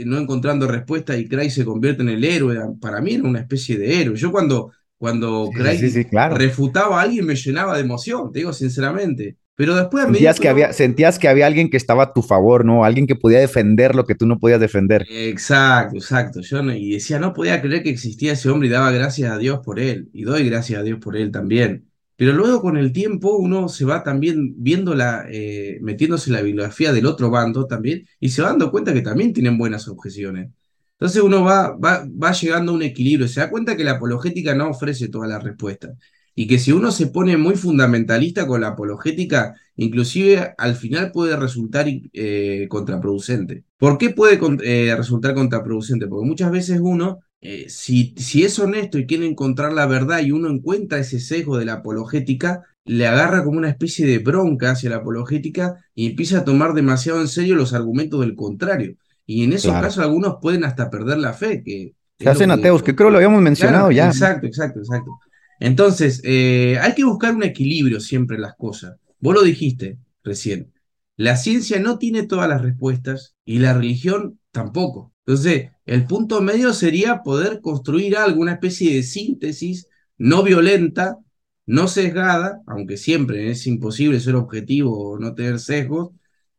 no encontrando respuesta y Craig se convierte en el héroe. Para mí era una especie de héroe. Yo cuando, cuando Craig refutaba a alguien me llenaba de emoción, te digo sinceramente. Pero después sentías que, había, sentías que había alguien que estaba a tu favor, ¿no? Alguien que podía defender lo que tú no podías defender. Exacto, exacto. Yo y decía, no podía creer que existía ese hombre y daba gracias a Dios por él. Y doy gracias a Dios por él también. Pero luego con el tiempo uno se va también viendo la, eh, metiéndose en la bibliografía del otro bando también y se va dando cuenta que también tienen buenas objeciones. Entonces uno va, va, va llegando a un equilibrio, se da cuenta que la apologética no ofrece todas las respuestas y que si uno se pone muy fundamentalista con la apologética, inclusive al final puede resultar eh, contraproducente. ¿Por qué puede eh, resultar contraproducente? Porque muchas veces uno, eh, si, si es honesto y quiere encontrar la verdad y uno encuentra ese sesgo de la apologética, le agarra como una especie de bronca hacia la apologética y empieza a tomar demasiado en serio los argumentos del contrario. Y en esos casos algunos pueden hasta perder la fe. Que se hacen ateos, que creo lo habíamos mencionado ya. Exacto, exacto, exacto. Entonces, eh, hay que buscar un equilibrio siempre en las cosas. Vos lo dijiste recién. La ciencia no tiene todas las respuestas y la religión tampoco. Entonces, el punto medio sería poder construir alguna especie de síntesis no violenta, no sesgada, aunque siempre es imposible ser objetivo o no tener sesgos,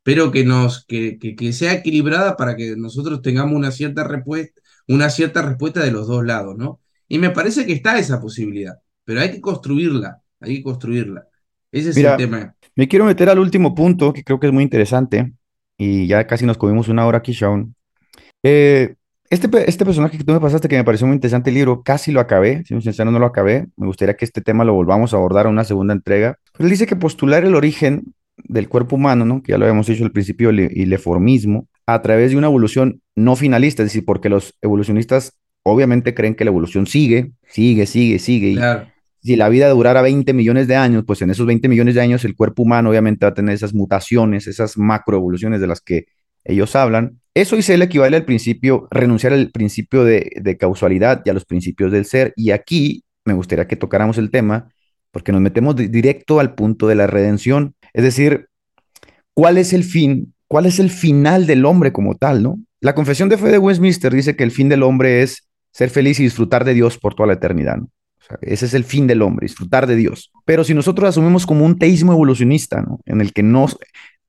pero que, nos, que, que, sea equilibrada para que nosotros tengamos una cierta, respuesta, una cierta respuesta de los dos lados, ¿no? Y me parece que está esa posibilidad pero hay que construirla, hay que construirla. Ese es el tema. Me quiero meter al último punto, que creo que es muy interesante, y ya casi nos comimos una hora aquí, Sean. Eh, este, este personaje que tú me pasaste, que me pareció muy interesante el libro, casi lo acabé, si no sincero no lo acabé, me gustaría que este tema lo volvamos a abordar a una segunda entrega. Pero él dice que postular el origen del cuerpo humano, ¿no? que ya lo habíamos dicho al principio, y el eformismo, a través de una evolución no finalista, es decir, porque los evolucionistas obviamente creen que la evolución sigue, sigue, sigue, sigue, claro si la vida durara 20 millones de años, pues en esos 20 millones de años el cuerpo humano obviamente va a tener esas mutaciones, esas macroevoluciones de las que ellos hablan. Eso dice el equivale al principio, renunciar al principio de, de causalidad y a los principios del ser. Y aquí me gustaría que tocáramos el tema porque nos metemos directo al punto de la redención. Es decir, ¿cuál es el fin ¿cuál es el final del hombre como tal, no? La confesión de fe de Westminster dice que el fin del hombre es ser feliz y disfrutar de Dios por toda la eternidad, ¿no? Ese es el fin del hombre, disfrutar de Dios. Pero si nosotros asumimos como un teísmo evolucionista. En el que no,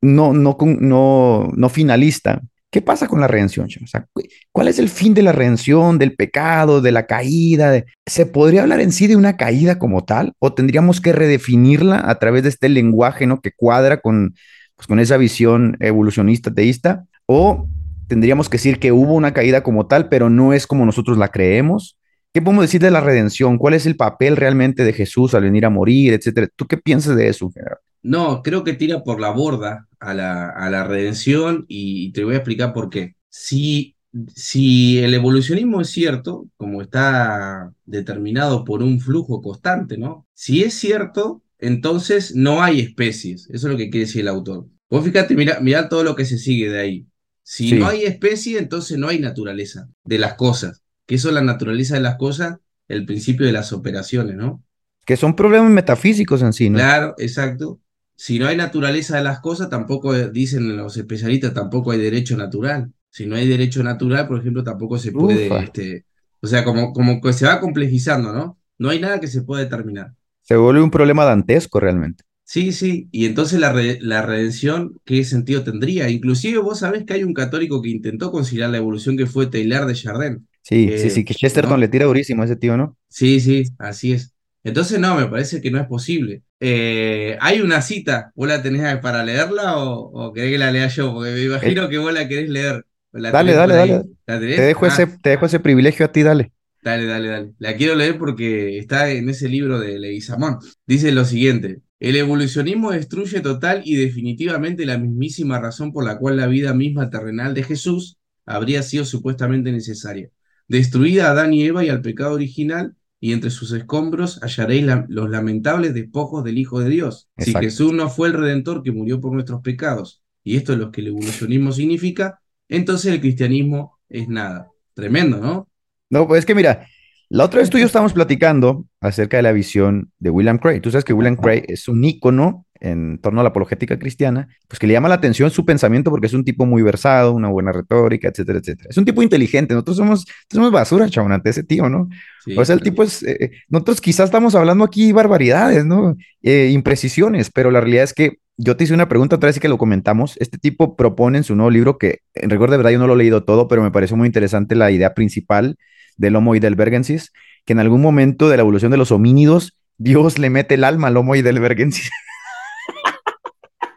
no, no, no, no finalista, ¿Qué pasa con la redención? O sea, ¿cuál es el fin de la redención, del pecado, de la caída? ¿Se podría hablar en sí de una caída como tal? ¿O tendríamos que redefinirla a través de este lenguaje ¿no? que cuadra con, pues, con esa visión evolucionista teísta? ¿O tendríamos que decir que hubo una caída como tal, pero no es como nosotros la creemos? ¿Qué podemos decir de la redención? ¿Cuál es el papel realmente de Jesús al venir a morir, etcétera? ¿Tú qué piensas de eso, No, creo que tira por la borda a la, a la redención y te voy a explicar por qué. Si, si el evolucionismo es cierto, como está determinado por un flujo constante, ¿no? Si es cierto, entonces no hay especies. Eso es lo que quiere decir el autor. Vos fíjate, mira, mira todo lo que se sigue de ahí. Si no hay especie, entonces no hay naturaleza de las cosas que eso es la naturaleza de las cosas, el principio de las operaciones, ¿no? Que son problemas metafísicos en sí, ¿no? Claro, exacto. Si no hay naturaleza de las cosas, tampoco, dicen los especialistas, tampoco hay derecho natural. Si no hay derecho natural, por ejemplo, tampoco se puede, este, o sea, como, como que se va complejizando, ¿no? No hay nada que se pueda determinar. Se vuelve un problema dantesco realmente. Sí, sí, y entonces la, la redención, ¿qué sentido tendría? Inclusive vos sabés que hay un católico que intentó conciliar la evolución que fue Taylor de Chardin. Sí, sí, sí, que Chesterton le tira durísimo a ese tío, ¿no? Sí, sí, así es. Entonces, no, me parece que no es posible. Eh, hay una cita, ¿vos la tenés para leerla o, querés que la lea yo? Porque me imagino que vos la querés leer. dale, dale, dale. Te dejo, ese, ah. te dejo ese privilegio a ti, dale. Dale, dale, dale. La quiero leer porque está en ese libro de Leguizamón. Dice lo siguiente. El evolucionismo destruye total y definitivamente la mismísima razón por la cual la vida misma terrenal de Jesús habría sido supuestamente necesaria destruida a Adán y Eva y al pecado original, y entre sus escombros hallaréis los lamentables despojos del Hijo de Dios. Si Jesús no fue el Redentor que murió por nuestros pecados, y esto es lo que el evolucionismo significa, entonces el cristianismo es nada. Tremendo, ¿no? No, pues es que mira, la otra vez tú y yo estábamos platicando acerca de la visión de William Craig. Tú sabes que William Craig es un ícono en torno a la apologética cristiana, pues que le llama la atención su pensamiento porque es un tipo muy versado, una buena retórica, etcétera, etcétera. Es un tipo inteligente. Nosotros somos, somos basura, chabón, ante ese tío, ¿no? o sea, el tipo es, eh, eh, nosotros quizás estamos hablando aquí barbaridades, ¿no? Eh, imprecisiones, pero la realidad es que yo te hice una pregunta otra vez que lo comentamos. Este tipo propone en su nuevo libro que, en rigor de verdad, yo no lo he leído todo, pero me pareció muy interesante la idea principal del Homo heidelbergensis, que en algún momento de la evolución de los homínidos, Dios le mete el alma al Homo heidelbergensis.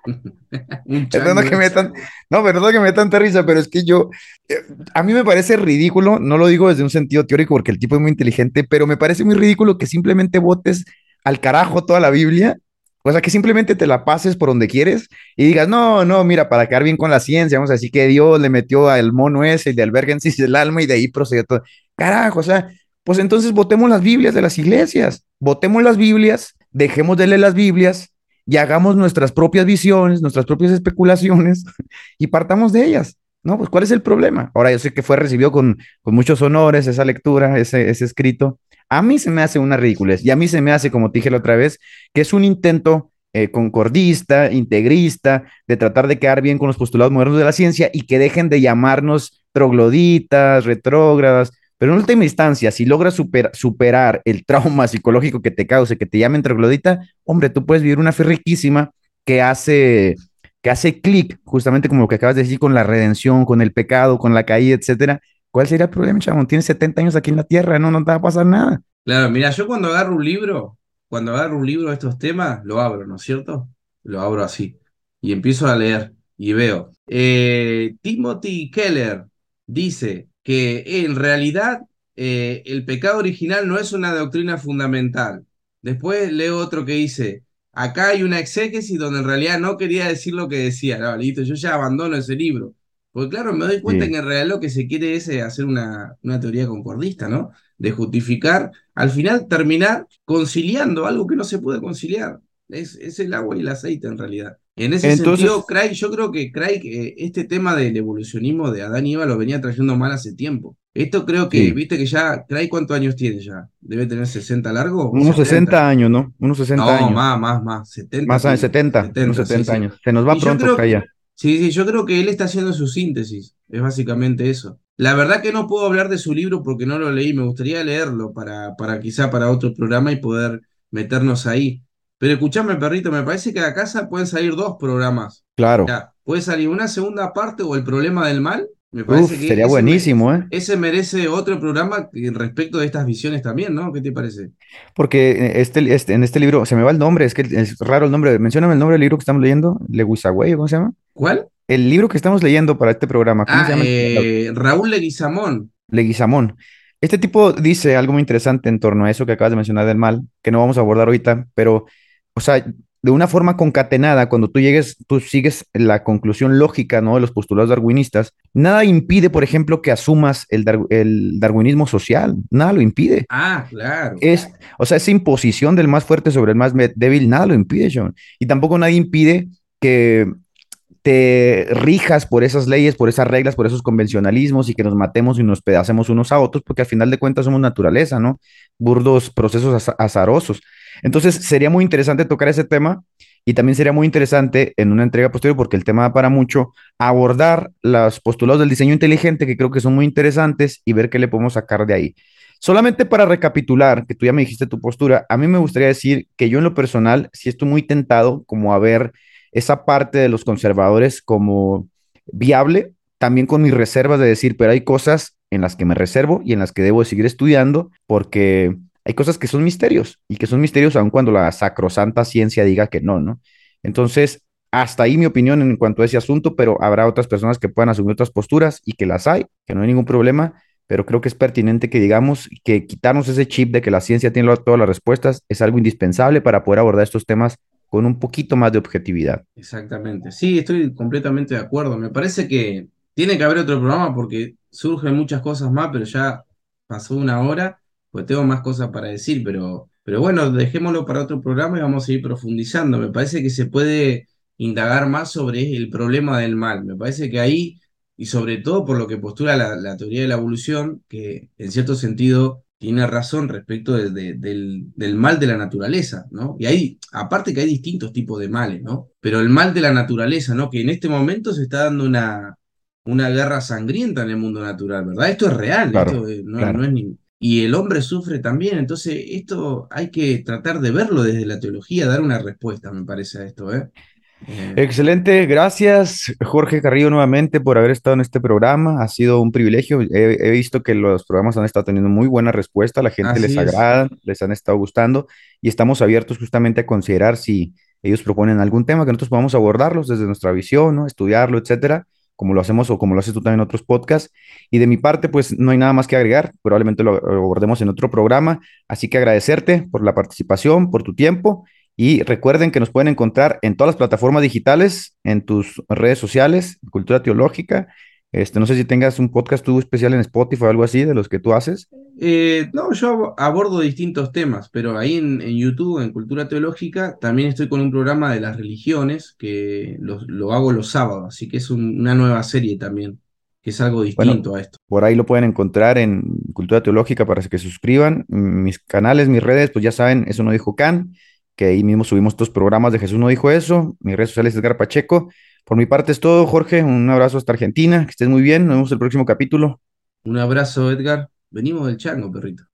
perdón que me tan, no, perdón que me dé tanta risa, pero es que yo, eh, a mí me parece ridículo, no lo digo desde un sentido teórico porque el tipo es muy inteligente, pero me parece muy ridículo que simplemente votes al carajo toda la Biblia, o sea, que simplemente te la pases por donde quieres y digas, no, no, mira, para quedar bien con la ciencia, vamos a decir que Dios le metió al mono ese de Albergensis del alma y de ahí procedió todo. Carajo, o sea, pues entonces votemos las Biblias de las iglesias, votemos las Biblias, dejemos de leer las Biblias y hagamos nuestras propias visiones, nuestras propias especulaciones y partamos de ellas. ¿No? Pues ¿cuál es el problema? Ahora yo sé que fue recibido con, con muchos honores esa lectura, ese, ese escrito. A mí se me hace una ridiculez y a mí se me hace, como te dije la otra vez, que es un intento eh, concordista, integrista, de tratar de quedar bien con los postulados modernos de la ciencia y que dejen de llamarnos trogloditas, retrógradas, pero en última instancia, si logras superar el trauma psicológico que te cause, que te llamen troglodita, hombre, tú puedes vivir una fe riquísima que hace, que hace clic, justamente como lo que acabas de decir, con la redención, con el pecado, con la caída, etcétera. ¿Cuál sería el problema, chamón? Tienes 70 años aquí en la tierra, no, no te va a pasar nada. Claro, mira, yo cuando agarro un libro, cuando agarro un libro de estos temas, lo abro, ¿no es cierto? Lo abro así y empiezo a leer y veo. Eh, Timothy Keller dice, que en realidad eh, el pecado original no es una doctrina fundamental. Después leo otro que dice, acá hay una exégesis donde en realidad no quería decir lo que decía. No, listo, yo ya abandono ese libro. Porque claro, me doy cuenta que en realidad lo que se quiere es eh, hacer una, una teoría concordista, ¿no? De justificar, al final terminar conciliando algo que no se puede conciliar. Es, es el agua y el aceite en realidad. En ese sentido, Craig, yo creo que Craig, eh, este tema del evolucionismo de Adán y Eva lo venía trayendo mal hace tiempo. Esto creo que, viste que ya, Craig, ¿cuántos años tiene ya? ¿Debe tener 60 largo? Unos 60 años, ¿no? Unos 60 años. No, más, más, más. 70. Más de 70, unos 70 años. Se nos va pronto, Craig. Sí, sí, yo creo que él está haciendo su síntesis, es básicamente eso. La verdad que no puedo hablar de su libro porque no lo leí, me gustaría leerlo para, para quizá para otro programa y poder meternos ahí. Pero escuchame, perrito, me parece que a casa pueden salir dos programas. Claro. Puede salir una segunda parte o el problema del mal. Me Uf, parece que sería buenísimo, ¿eh? ese merece otro programa respecto de estas visiones también, ¿no? ¿Qué te parece? Porque eh, este, este, en este libro, se me va el nombre, es que es raro el nombre. Mencióname el nombre del libro que estamos leyendo, Leguizagüey, ¿cómo se llama? ¿Cuál? El libro que estamos leyendo para este programa, ¿cómo se Ah, llama? eh, Raúl Leguizamón. Leguizamón. Este tipo dice algo muy interesante en torno a eso que acabas de mencionar del mal, que no vamos a abordar ahorita, pero, o sea, de una forma concatenada, cuando tú llegues, tú sigues la conclusión lógica, ¿no? De los postulados darwinistas, nada impide, por ejemplo, que asumas el, dar- el darwinismo social, nada lo impide. Ah, claro. Es, o sea, esa imposición del más fuerte sobre el más débil, nada lo impide, John. Y tampoco nadie impide que te rijas por esas leyes, por esas reglas, por esos convencionalismos y que nos matemos y nos pedacemos unos a otros, porque al final de cuentas somos naturaleza, ¿no? Burdos procesos aza- azarosos. Entonces, sería muy interesante tocar ese tema y también sería muy interesante en una entrega posterior, porque el tema da para mucho, abordar los postulados del diseño inteligente, que creo que son muy interesantes, y ver qué le podemos sacar de ahí. Solamente para recapitular, que tú ya me dijiste tu postura, a mí me gustaría decir que yo en lo personal sí estoy muy tentado como a ver esa parte de los conservadores como viable, también con mis reservas de decir, pero hay cosas en las que me reservo y en las que debo seguir estudiando porque hay cosas que son misterios y que son misterios aun cuando la sacrosanta ciencia diga que no, ¿no? Entonces, hasta ahí mi opinión en cuanto a ese asunto, pero habrá otras personas que puedan asumir otras posturas y que las hay, que no hay ningún problema, pero creo que es pertinente que digamos que quitarnos ese chip de que la ciencia tiene todas las respuestas es algo indispensable para poder abordar estos temas con un poquito más de objetividad. Exactamente. Sí, estoy completamente de acuerdo. Me parece que tiene que haber otro programa porque surgen muchas cosas más, pero ya pasó una hora, pues tengo más cosas para decir, pero, pero bueno, dejémoslo para otro programa y vamos a seguir profundizando. Me parece que se puede indagar más sobre el problema del mal. Me parece que ahí, y sobre todo por lo que postula la, la teoría de la evolución, que en cierto sentido tiene razón respecto de- de- del, del mal de la naturaleza, ¿no? Y ahí, aparte que hay distintos tipos de males, ¿no? Pero el mal de la naturaleza, ¿no? Que en este momento se está dando una, una guerra sangrienta en el mundo natural, ¿verdad? Esto es real, Claro, esto eh, no, claro. no es ni... Y el hombre sufre también, entonces esto hay que tratar de verlo desde la teología, dar una respuesta, me parece, a esto, ¿eh? Eh, Excelente, gracias Jorge Carrillo nuevamente por haber estado en este programa. Ha sido un privilegio. He, he visto que los programas han estado teniendo muy buena respuesta, la gente les es. agrada, les han estado gustando y estamos abiertos justamente a considerar si ellos proponen algún tema que nosotros podamos abordarlos desde nuestra visión, ¿no? Estudiarlo, etcétera, como lo hacemos o como lo haces tú también en otros podcasts. Y de mi parte, pues no hay nada más que agregar, probablemente lo abordemos en otro programa. Así que agradecerte por la participación, por tu tiempo. Y recuerden que nos pueden encontrar en todas las plataformas digitales, en tus redes sociales, Cultura Teológica. Este, no sé si tengas un podcast tú especial en Spotify o algo así de los que tú haces. Eh, no, yo abordo distintos temas, pero ahí en, en YouTube, en Cultura Teológica, también estoy con un programa de las religiones que lo, lo hago los sábados, así que es un- una nueva serie también, que es algo Bueno, distinto a esto. por ahí lo pueden encontrar en Cultura Teológica para que se suscriban. Mis canales, mis redes, pues ya saben, eso no dijo Can, que ahí mismo subimos estos programas de Jesús no dijo eso. Mis redes sociales es Edgar Pacheco. Por mi parte es todo, Jorge. Un abrazo hasta Argentina. Que estés muy bien. Nos vemos el próximo capítulo. Un abrazo, Edgar. Venimos del chango, perrito.